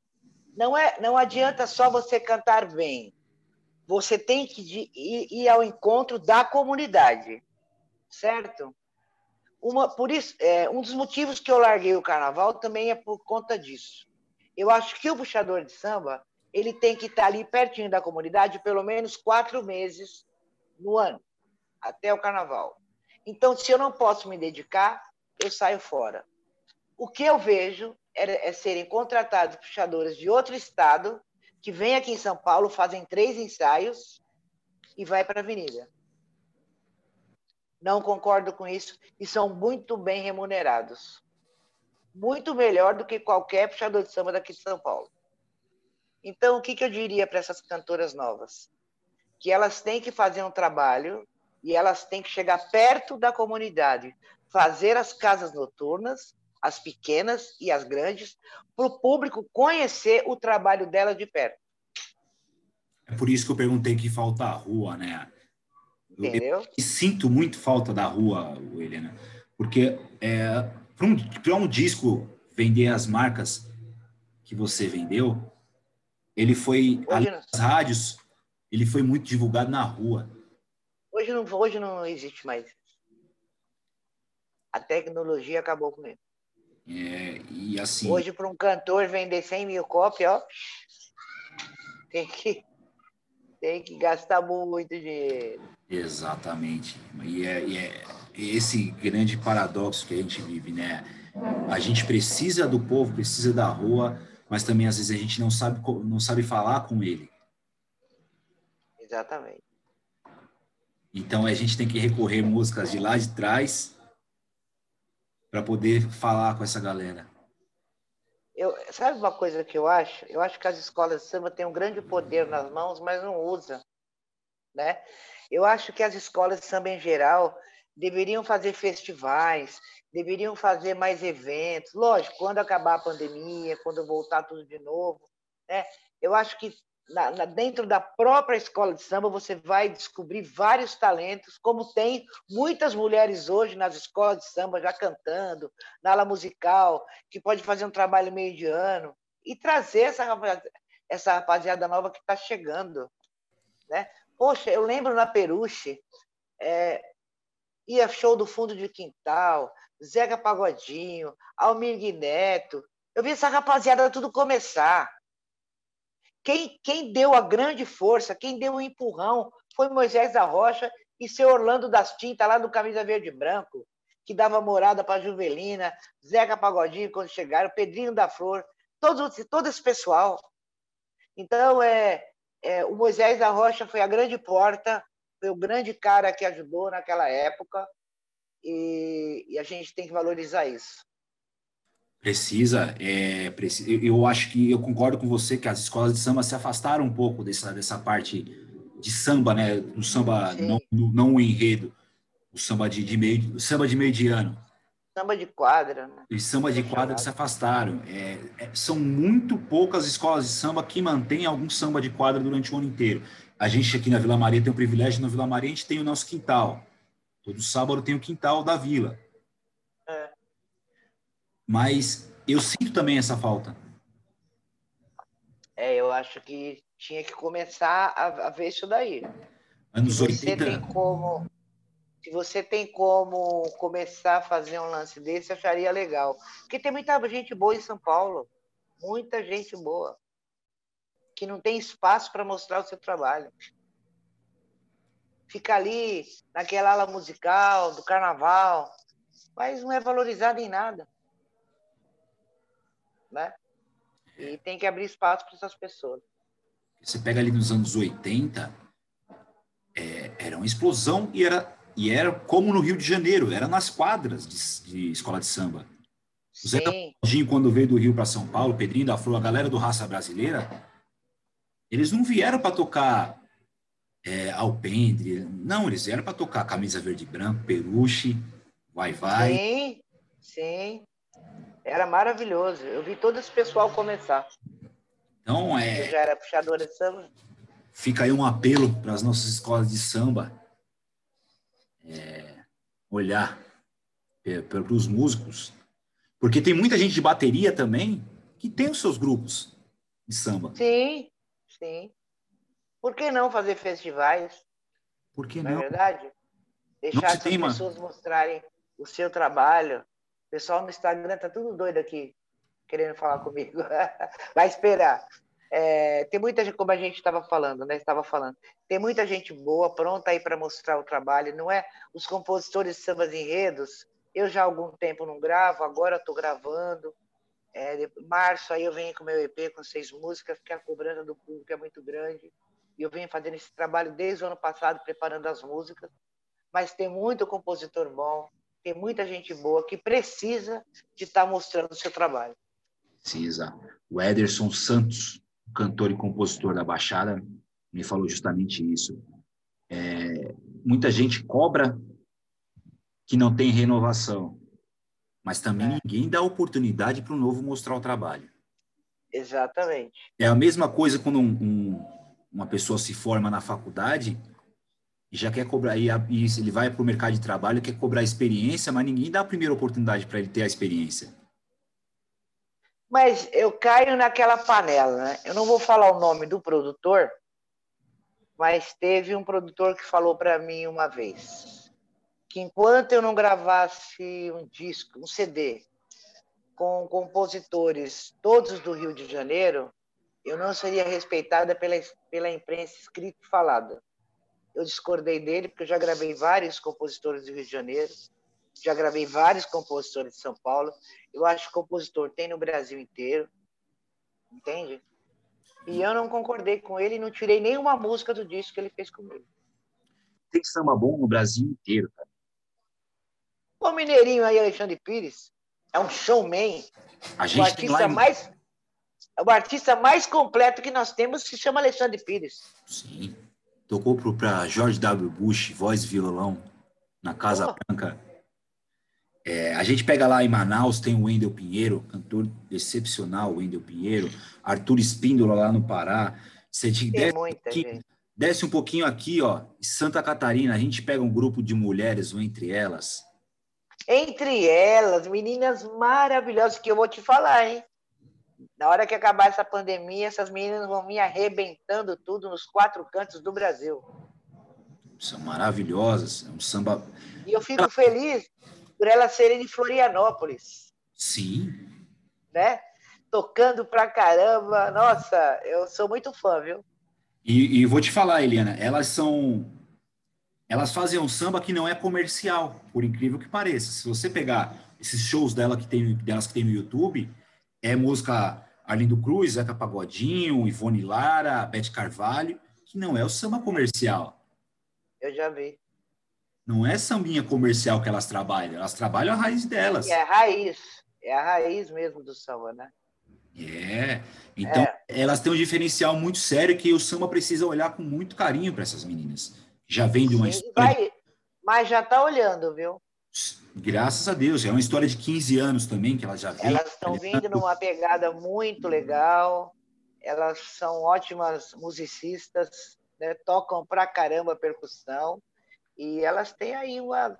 Não, é, não adianta só você cantar bem. Você tem que ir, ir ao encontro da comunidade, certo? Uma, por isso, é, um dos motivos que eu larguei o carnaval também é por conta disso. Eu acho que o puxador de samba ele tem que estar ali pertinho da comunidade pelo menos quatro meses no ano, até o carnaval. Então, se eu não posso me dedicar, eu saio fora. O que eu vejo é, serem contratados puxadores de outro estado que vêm aqui em São Paulo, fazem três ensaios e vai para a avenida. Não concordo com isso e são muito bem remunerados. Muito melhor do que qualquer puxador de samba daqui de São Paulo. Então, o que, que eu diria para essas cantoras novas? Que elas têm que fazer um trabalho e elas têm que chegar perto da comunidade, fazer as casas noturnas, as pequenas e as grandes, para o público conhecer o trabalho dela de perto. É por isso que eu perguntei que falta a rua, né? Entendeu? Eu, eu sinto muito falta da rua, Helena, porque é, para um, um disco vender as marcas que você vendeu, ele foi, além das rádios, ele foi muito divulgado na rua. Hoje não, hoje não existe mais. A tecnologia acabou com ele. É, e assim... Hoje, para um cantor vender 100 mil cópias, ó, tem que, tem que gastar muito dinheiro. Exatamente. E é, e é esse grande paradoxo que a gente vive, né? A gente precisa do povo, precisa da rua, mas também às vezes a gente não sabe não sabe falar com ele. Exatamente. Então a gente tem que recorrer músicas de lá de trás para poder falar com essa galera. Eu, sabe uma coisa que eu acho? Eu acho que as escolas de samba têm um grande poder nas mãos, mas não usam, né? Eu acho que as escolas de samba em geral deveriam fazer festivais, deveriam fazer mais eventos. Lógico, quando acabar a pandemia, quando voltar tudo de novo, né? Eu acho que na, na, dentro da própria escola de samba você vai descobrir vários talentos, como tem muitas mulheres hoje nas escolas de samba já cantando, na ala musical, que pode fazer um trabalho meio de ano e trazer essa rapaziada, essa rapaziada nova que está chegando, né? Poxa, eu lembro na Peruche, é, ia show do fundo de quintal, Zeca Pagodinho, Almir Neto. Eu vi essa rapaziada tudo começar. Quem, quem deu a grande força, quem deu o empurrão foi Moisés da Rocha e seu Orlando das Tintas, lá do Camisa Verde e Branco, que dava morada para Juvelina, Zeca Pagodinho quando chegaram, Pedrinho da Flor. todo, todo esse pessoal. Então, é, é, o Moisés da Rocha foi a grande porta, foi o grande cara que ajudou naquela época, e, e a gente tem que valorizar isso. Precisa, é, precisa, eu acho que eu concordo com você que as escolas de samba se afastaram um pouco dessa, dessa parte de samba, né? Do samba não, não o enredo, o samba de, de meio, samba de meio de ano. Samba de quadra, né? E samba de quadra se afastaram. É, é, são muito poucas escolas de samba que mantêm algum samba de quadra durante o ano inteiro. A gente aqui na Vila Maria tem o privilégio, na Vila Maria a gente tem o nosso quintal. Todo sábado tem o quintal da vila. Mas eu sinto também essa falta. É, eu acho que tinha que começar a, a ver isso daí. Anos se 80. Tem como, se você tem como começar a fazer um lance desse, eu acharia legal. Porque tem muita gente boa em São Paulo. Muita gente boa. Que não tem espaço para mostrar o seu trabalho fica ali naquela ala musical do carnaval, mas não é valorizado em nada. Né? E tem que abrir espaço para essas pessoas. Você pega ali nos anos 80, é, era uma explosão e era, e era como no Rio de Janeiro, era nas quadras de, de escola de samba. O Zé Claudinho, quando veio do Rio para São Paulo, Pedrinho da Flor, a galera do Raça Brasileira, eles não vieram para tocar é, Alpendre. Não, eles vieram para tocar camisa verde e branco, peruche, vai vai. Sim, sim. Era maravilhoso. Eu vi todo esse pessoal começar. Então é. Eu já era puxadora de samba. Fica aí um apelo para as nossas escolas de samba é, olhar para os músicos, porque tem muita gente de bateria também que tem os seus grupos de samba. Sim, sim. Por que não fazer festivais? Por que não? É não é verdade? Deixar as pessoas mostrarem o seu trabalho. Pessoal no Instagram tá tudo doido aqui, querendo falar comigo. Vai esperar. É, tem muita gente, como a gente estava falando, né? Estava falando, tem muita gente boa pronta aí para mostrar o trabalho. Não é os compositores de sambas enredos. Eu já há algum tempo não gravo, agora estou gravando. É, março aí eu venho com meu EP com seis músicas, porque a cobrança do público é muito grande. E eu venho fazendo esse trabalho desde o ano passado, preparando as músicas. Mas tem muito compositor bom, tem muita gente boa que precisa de estar tá mostrando o seu trabalho. Precisa. O Ederson Santos, cantor e compositor da Baixada, me falou justamente isso. É, muita gente cobra que não tem renovação, mas também é. ninguém dá oportunidade para o novo mostrar o trabalho. Exatamente. É a mesma coisa quando um, um uma pessoa se forma na faculdade e já quer cobrar, e, e ele vai para o mercado de trabalho, quer cobrar experiência, mas ninguém dá a primeira oportunidade para ele ter a experiência. Mas eu caio naquela panela, né? Eu não vou falar o nome do produtor, mas teve um produtor que falou para mim uma vez que enquanto eu não gravasse um disco, um CD, com compositores todos do Rio de Janeiro, eu não seria respeitada pela, pela imprensa escrita e falada. Eu discordei dele, porque eu já gravei vários compositores do Rio de Janeiro, já gravei vários compositores de São Paulo. Eu acho que compositor tem no Brasil inteiro, entende? E eu não concordei com ele e não tirei nenhuma música do disco que ele fez comigo. Tem samba bom no Brasil inteiro, cara. O Mineirinho aí, Alexandre Pires, é um showman. A gente o artista tem lá... mais é o artista mais completo que nós temos se chama Alexandre Pires. Sim. Tocou para George W. Bush, voz e violão, na Casa oh. Branca. É, a gente pega lá em Manaus, tem o Wendel Pinheiro, cantor excepcional, Wendel Pinheiro, Arthur Espíndola lá no Pará. Você tem desce, aqui, desce um pouquinho aqui, ó, Santa Catarina, a gente pega um grupo de mulheres, ou entre elas. Entre elas, meninas maravilhosas, que eu vou te falar, hein? Na hora que acabar essa pandemia, essas meninas vão me arrebentando tudo nos quatro cantos do Brasil. São maravilhosas, é um samba. E eu fico feliz por elas serem de Florianópolis. Sim. Né? Tocando pra caramba. Nossa, eu sou muito fã, viu? E, e vou te falar, Eliana, elas são. Elas fazem um samba que não é comercial, por incrível que pareça. Se você pegar esses shows dela que tem, delas que tem no YouTube, é música Arlindo Cruz, Zeca Pagodinho, Ivone Lara, Bete Carvalho, que não é o samba comercial. Eu já vi. Não é sambinha comercial que elas trabalham, elas trabalham a raiz delas. é a raiz, é a raiz mesmo do samba, né? É. Então, é. elas têm um diferencial muito sério que o samba precisa olhar com muito carinho para essas meninas. Já vem de uma Sim, história. Vai, mas já está olhando, viu? Graças a Deus. É uma história de 15 anos também que elas já. Elas estão vindo numa pegada muito legal. Elas são ótimas musicistas, né? tocam pra caramba percussão. E elas têm aí uma.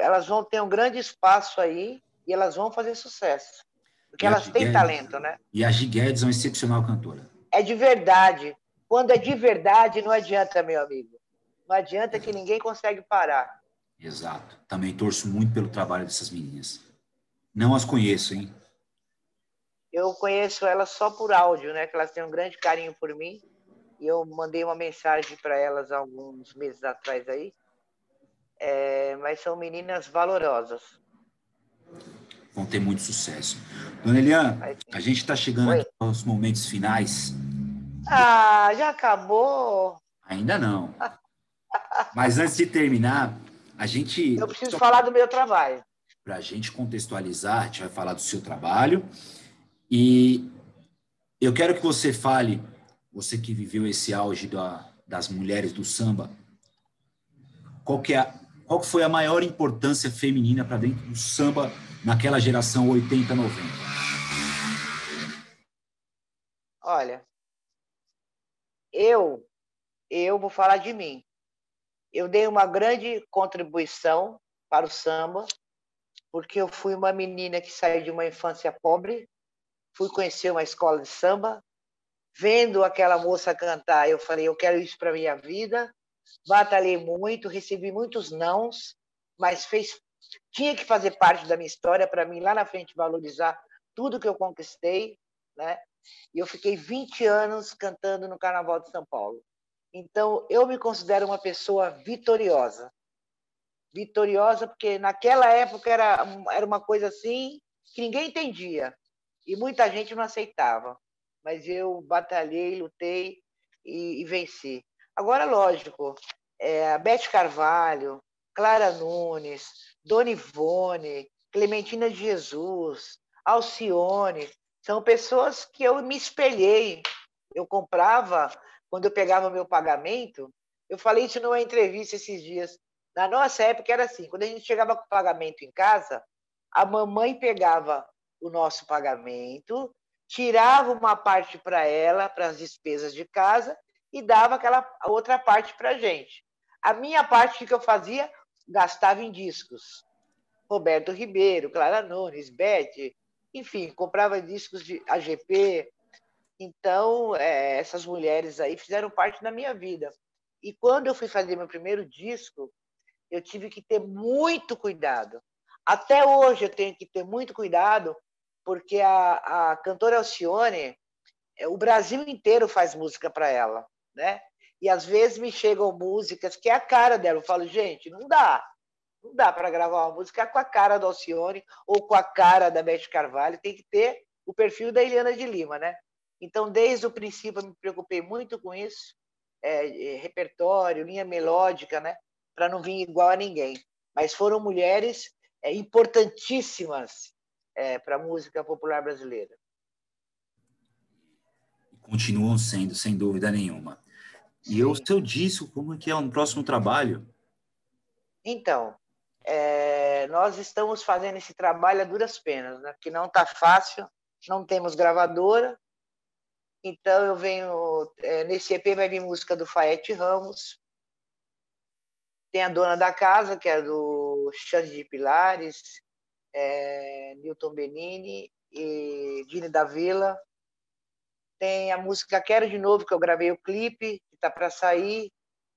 Elas vão ter um grande espaço aí e elas vão fazer sucesso. Porque e elas têm Guedes, talento, né? E a Giguedes é uma excepcional cantora. É de verdade. Quando é de verdade, não adianta, meu amigo. Não adianta que ninguém consegue parar. Exato. Também torço muito pelo trabalho dessas meninas. Não as conheço, hein? Eu conheço elas só por áudio, né? Que elas têm um grande carinho por mim. E eu mandei uma mensagem para elas alguns meses atrás aí. É, mas são meninas valorosas. Vão ter muito sucesso. Dona Eliane, a gente está chegando aos momentos finais. Ah, já acabou? Ainda não. Mas antes de terminar, a gente. Eu preciso falar do meu trabalho. Para a gente contextualizar, a gente vai falar do seu trabalho. E eu quero que você fale, você que viveu esse auge da, das mulheres do samba, qual, que é, qual foi a maior importância feminina para dentro do samba naquela geração 80, 90? Olha, eu, eu vou falar de mim. Eu dei uma grande contribuição para o samba, porque eu fui uma menina que saiu de uma infância pobre, fui conhecer uma escola de samba, vendo aquela moça cantar, eu falei, eu quero isso para minha vida. Batalhei muito, recebi muitos nãos, mas fez tinha que fazer parte da minha história para mim lá na frente valorizar tudo que eu conquistei, né? E eu fiquei 20 anos cantando no Carnaval de São Paulo. Então, eu me considero uma pessoa vitoriosa. Vitoriosa porque naquela época era, era uma coisa assim que ninguém entendia e muita gente não aceitava. Mas eu batalhei, lutei e, e venci. Agora, lógico, é, a Beth Carvalho, Clara Nunes, Dona Ivone, Clementina de Jesus, Alcione, são pessoas que eu me espelhei. Eu comprava quando eu pegava o meu pagamento, eu falei isso numa entrevista esses dias. Na nossa época era assim, quando a gente chegava com o pagamento em casa, a mamãe pegava o nosso pagamento, tirava uma parte para ela, para as despesas de casa, e dava aquela outra parte para a gente. A minha parte, que eu fazia? Gastava em discos. Roberto Ribeiro, Clara Nunes, Beth, enfim, comprava discos de AGP, então, é, essas mulheres aí fizeram parte da minha vida. E quando eu fui fazer meu primeiro disco, eu tive que ter muito cuidado. Até hoje eu tenho que ter muito cuidado, porque a, a cantora Alcione, é, o Brasil inteiro faz música para ela, né? E às vezes me chegam músicas que é a cara dela. Eu falo, gente, não dá. Não dá para gravar uma música com a cara do Alcione ou com a cara da Beth Carvalho. Tem que ter o perfil da Eliana de Lima, né? Então, desde o princípio, eu me preocupei muito com isso, é, é, repertório, linha melódica, né? para não vir igual a ninguém. Mas foram mulheres é, importantíssimas é, para a música popular brasileira. Continuam sendo, sem dúvida nenhuma. E Sim. o seu disco, como é que é o próximo trabalho? Então, é, nós estamos fazendo esse trabalho a duras penas, né? porque não está fácil, não temos gravadora, então eu venho. É, nesse EP vai vir música do Faete Ramos. Tem a Dona da Casa, que é do Xande de Pilares, é, Newton Benini e Dini da Vila. Tem a música Quero de Novo, que eu gravei o clipe, que está para sair,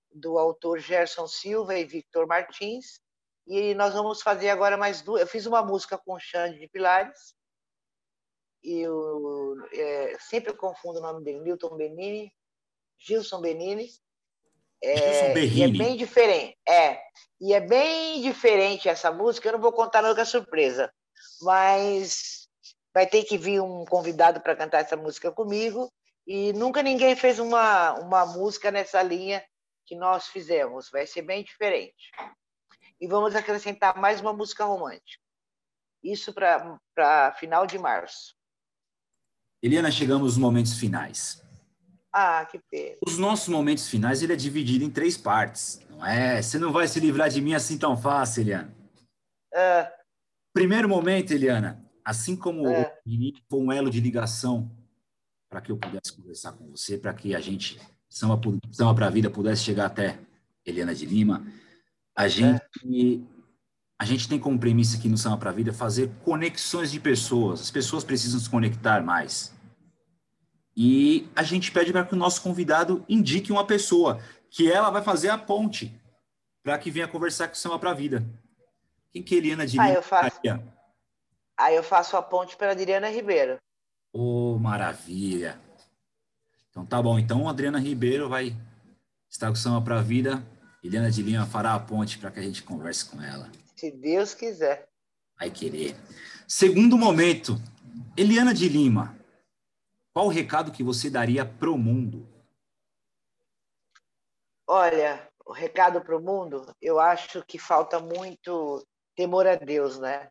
do autor Gerson Silva e Victor Martins. E nós vamos fazer agora mais duas. Eu fiz uma música com Xande de Pilares, e o, é, sempre eu confundo o nome dele, Milton Benini, Gilson Benini. É, Gilson é bem diferente. É, e é bem diferente essa música. Eu não vou contar nunca surpresa, mas vai ter que vir um convidado para cantar essa música comigo. E nunca ninguém fez uma, uma música nessa linha que nós fizemos. Vai ser bem diferente. E vamos acrescentar mais uma música romântica. Isso para final de março. Eliana, chegamos nos momentos finais. Ah, que pena. Os nossos momentos finais ele é dividido em três partes, não é? Você não vai se livrar de mim assim tão fácil, Eliana. É. Primeiro momento, Eliana, assim como é. o foi um elo de ligação para que eu pudesse conversar com você, para que a gente, Samba, Samba para a Vida, pudesse chegar até Eliana de Lima, a gente, é. A gente tem como premissa aqui no Samba para a Vida fazer conexões de pessoas. As pessoas precisam se conectar mais. E a gente pede para que o nosso convidado indique uma pessoa que ela vai fazer a ponte para que venha conversar com o Samba para a Vida. Quem que é Eliana de ah, eu faço. Aí eu faço a ponte para Adriana Ribeiro. Oh, maravilha. Então tá bom. Então Adriana Ribeiro vai estar com o Samba para a Vida. Eliana de Lima fará a ponte para que a gente converse com ela. Se Deus quiser. Vai querer. Segundo momento, Eliana de Lima, qual o recado que você daria para o mundo? Olha, o recado para o mundo, eu acho que falta muito temor a Deus, né?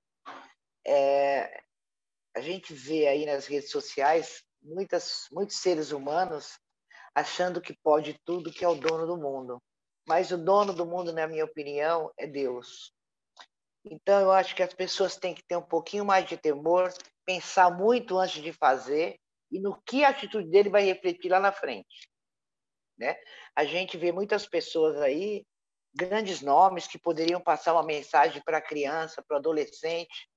É, a gente vê aí nas redes sociais muitas, muitos seres humanos achando que pode tudo, que é o dono do mundo. Mas o dono do mundo, na minha opinião, é Deus. Então, eu acho que as pessoas têm que ter um pouquinho mais de temor, pensar muito antes de fazer e no que a atitude dele vai refletir lá na frente. Né? A gente vê muitas pessoas aí, grandes nomes, que poderiam passar uma mensagem para a criança, para o adolescente,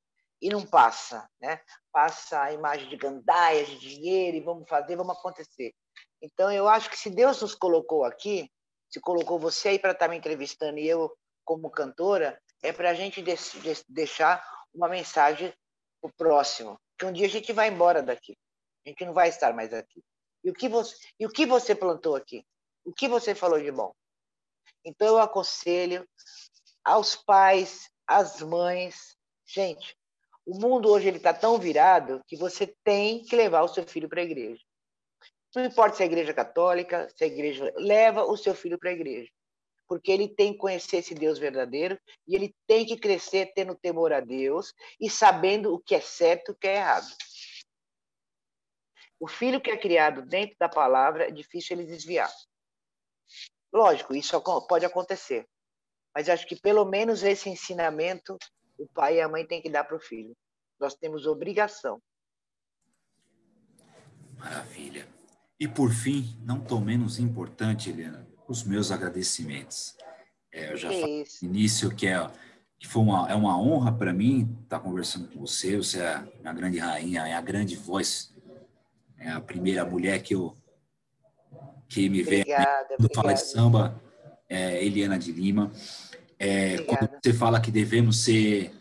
e não passa. Né? Passa a imagem de gandaias, de dinheiro, e vamos fazer, vamos acontecer. Então, eu acho que se Deus nos colocou aqui, se colocou você aí para estar tá me entrevistando e eu como cantora, é para a gente deixar uma mensagem para o próximo, que um dia a gente vai embora daqui. A gente não vai estar mais aqui. E o que você, e o que você plantou aqui? O que você falou de bom? Então eu aconselho aos pais, às mães, gente, o mundo hoje ele está tão virado que você tem que levar o seu filho para a igreja. Não importa se é igreja católica, se é igreja leva o seu filho para a igreja, porque ele tem que conhecer esse Deus verdadeiro e ele tem que crescer tendo temor a Deus e sabendo o que é certo e o que é errado. O filho que é criado dentro da palavra é difícil ele desviar. Lógico, isso pode acontecer. Mas acho que pelo menos esse ensinamento o pai e a mãe têm que dar para o filho. Nós temos obrigação. Maravilha. E por fim, não tão menos importante, Helena, os meus agradecimentos. É, eu já falei no início que, é, que foi uma, é uma honra para mim estar conversando com você. Você é a grande rainha, é a grande voz é a primeira mulher que eu que me vê quando fala de samba, é Eliana de Lima. É, quando você fala que devemos ser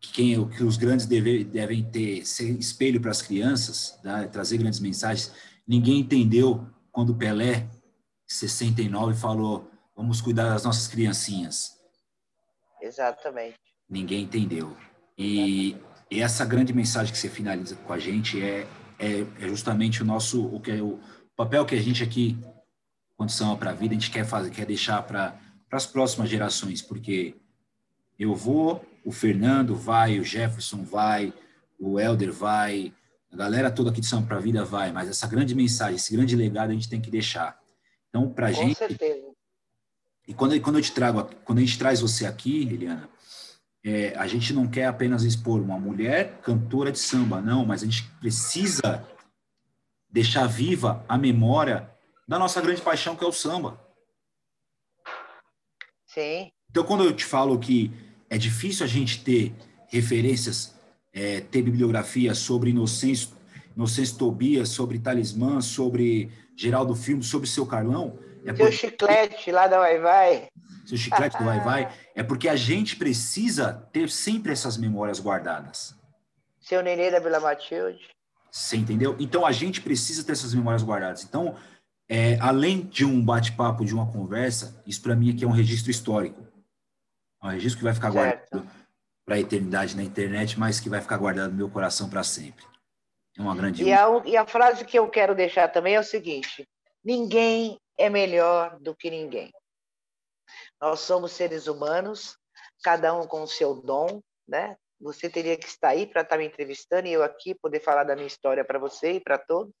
que, quem, que os grandes deve, devem ter ser espelho para as crianças, tá? trazer grandes mensagens. Ninguém entendeu quando Pelé, 69, falou: vamos cuidar das nossas criancinhas. Exatamente. Ninguém entendeu. E, e essa grande mensagem que você finaliza com a gente é é, é justamente o nosso o que é o papel que a gente aqui condição para a vida a gente quer fazer quer deixar para as próximas gerações porque eu vou o Fernando vai o Jefferson vai o Elder vai a galera toda aqui de São para a Vida vai mas essa grande mensagem esse grande legado a gente tem que deixar então para gente certeza. e quando quando eu te trago quando a gente traz você aqui Eliana é, a gente não quer apenas expor uma mulher cantora de samba, não, mas a gente precisa deixar viva a memória da nossa grande paixão, que é o samba. Sim. Então, quando eu te falo que é difícil a gente ter referências, é, ter bibliografia sobre Inocêncio, Inocêncio Tobias, sobre Talismã, sobre Geraldo Filme, sobre Seu Carlão... É Seu chiclete lá da Vai Vai seu chiclete do vai-vai, é porque a gente precisa ter sempre essas memórias guardadas. Seu nenê da Vila Matilde. Você entendeu? Então a gente precisa ter essas memórias guardadas. Então, é, além de um bate-papo, de uma conversa, isso para mim aqui é um registro histórico. É um registro que vai ficar certo. guardado para a eternidade na internet, mas que vai ficar guardado no meu coração para sempre. É uma grande. E a, e a frase que eu quero deixar também é o seguinte: ninguém é melhor do que ninguém. Nós somos seres humanos, cada um com o seu dom, né? Você teria que estar aí para estar me entrevistando e eu aqui poder falar da minha história para você e para todos.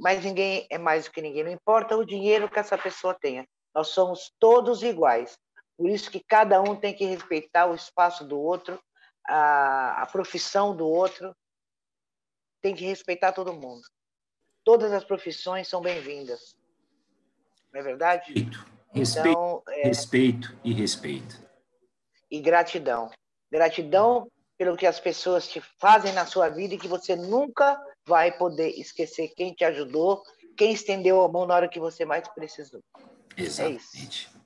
Mas ninguém é mais do que ninguém, não importa o dinheiro que essa pessoa tenha. Nós somos todos iguais. Por isso que cada um tem que respeitar o espaço do outro, a, a profissão do outro. Tem que respeitar todo mundo. Todas as profissões são bem-vindas. Não é verdade? Respeito, então, é... respeito e respeito. E gratidão. Gratidão pelo que as pessoas te fazem na sua vida e que você nunca vai poder esquecer quem te ajudou, quem estendeu a mão na hora que você mais precisou. É Exatamente. É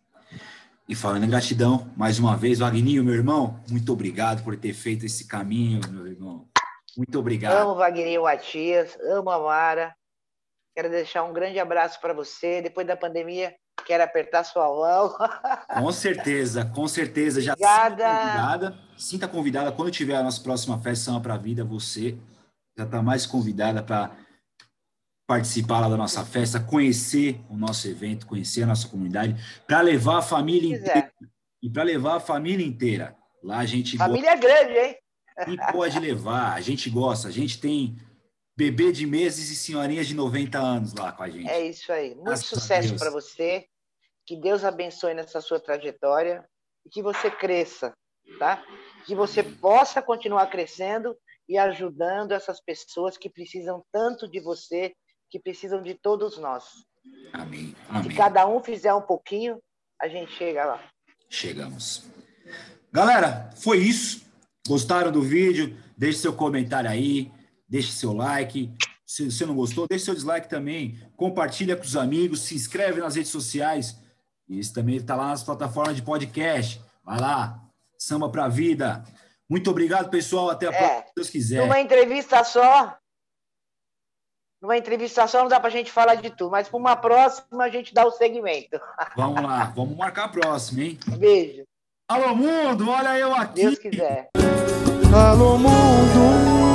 e falando em gratidão, mais uma vez, Wagninho, meu irmão, muito obrigado por ter feito esse caminho, meu irmão. Muito obrigado. Amo Wagninho Matias, amo a Mara. Quero deixar um grande abraço para você. Depois da pandemia, quero apertar sua mão. Com certeza, com certeza. Já Obrigada. Sinta convidada, sinta convidada. Quando tiver a nossa próxima festa Samba para a Vida, você já está mais convidada para participar lá da nossa festa, conhecer o nosso evento, conhecer a nossa comunidade, para levar a família inteira. E para levar a família inteira. Lá a gente. Família gosta, grande, hein? E pode levar, a gente gosta. A gente tem bebê de meses e senhorinhas de 90 anos lá com a gente. É isso aí. Muito Graças sucesso para você. Que Deus abençoe nessa sua trajetória e que você cresça, tá? Que você possa continuar crescendo e ajudando essas pessoas que precisam tanto de você que precisam de todos nós. Amém. Amém. Se cada um fizer um pouquinho, a gente chega lá. Chegamos. Galera, foi isso. Gostaram do vídeo? Deixe seu comentário aí, deixe seu like. Se você não gostou, deixe seu dislike também. Compartilha com os amigos, se inscreve nas redes sociais. Isso também está lá nas plataformas de podcast. Vai lá, samba pra vida. Muito obrigado, pessoal. Até a é, próxima, se Deus quiser. Uma entrevista só, numa entrevista só não dá para a gente falar de tudo, mas para uma próxima a gente dá o segmento. Vamos lá, vamos marcar a próxima, hein? Beijo. Alô, mundo, olha eu aqui. Deus quiser. Alô, mundo.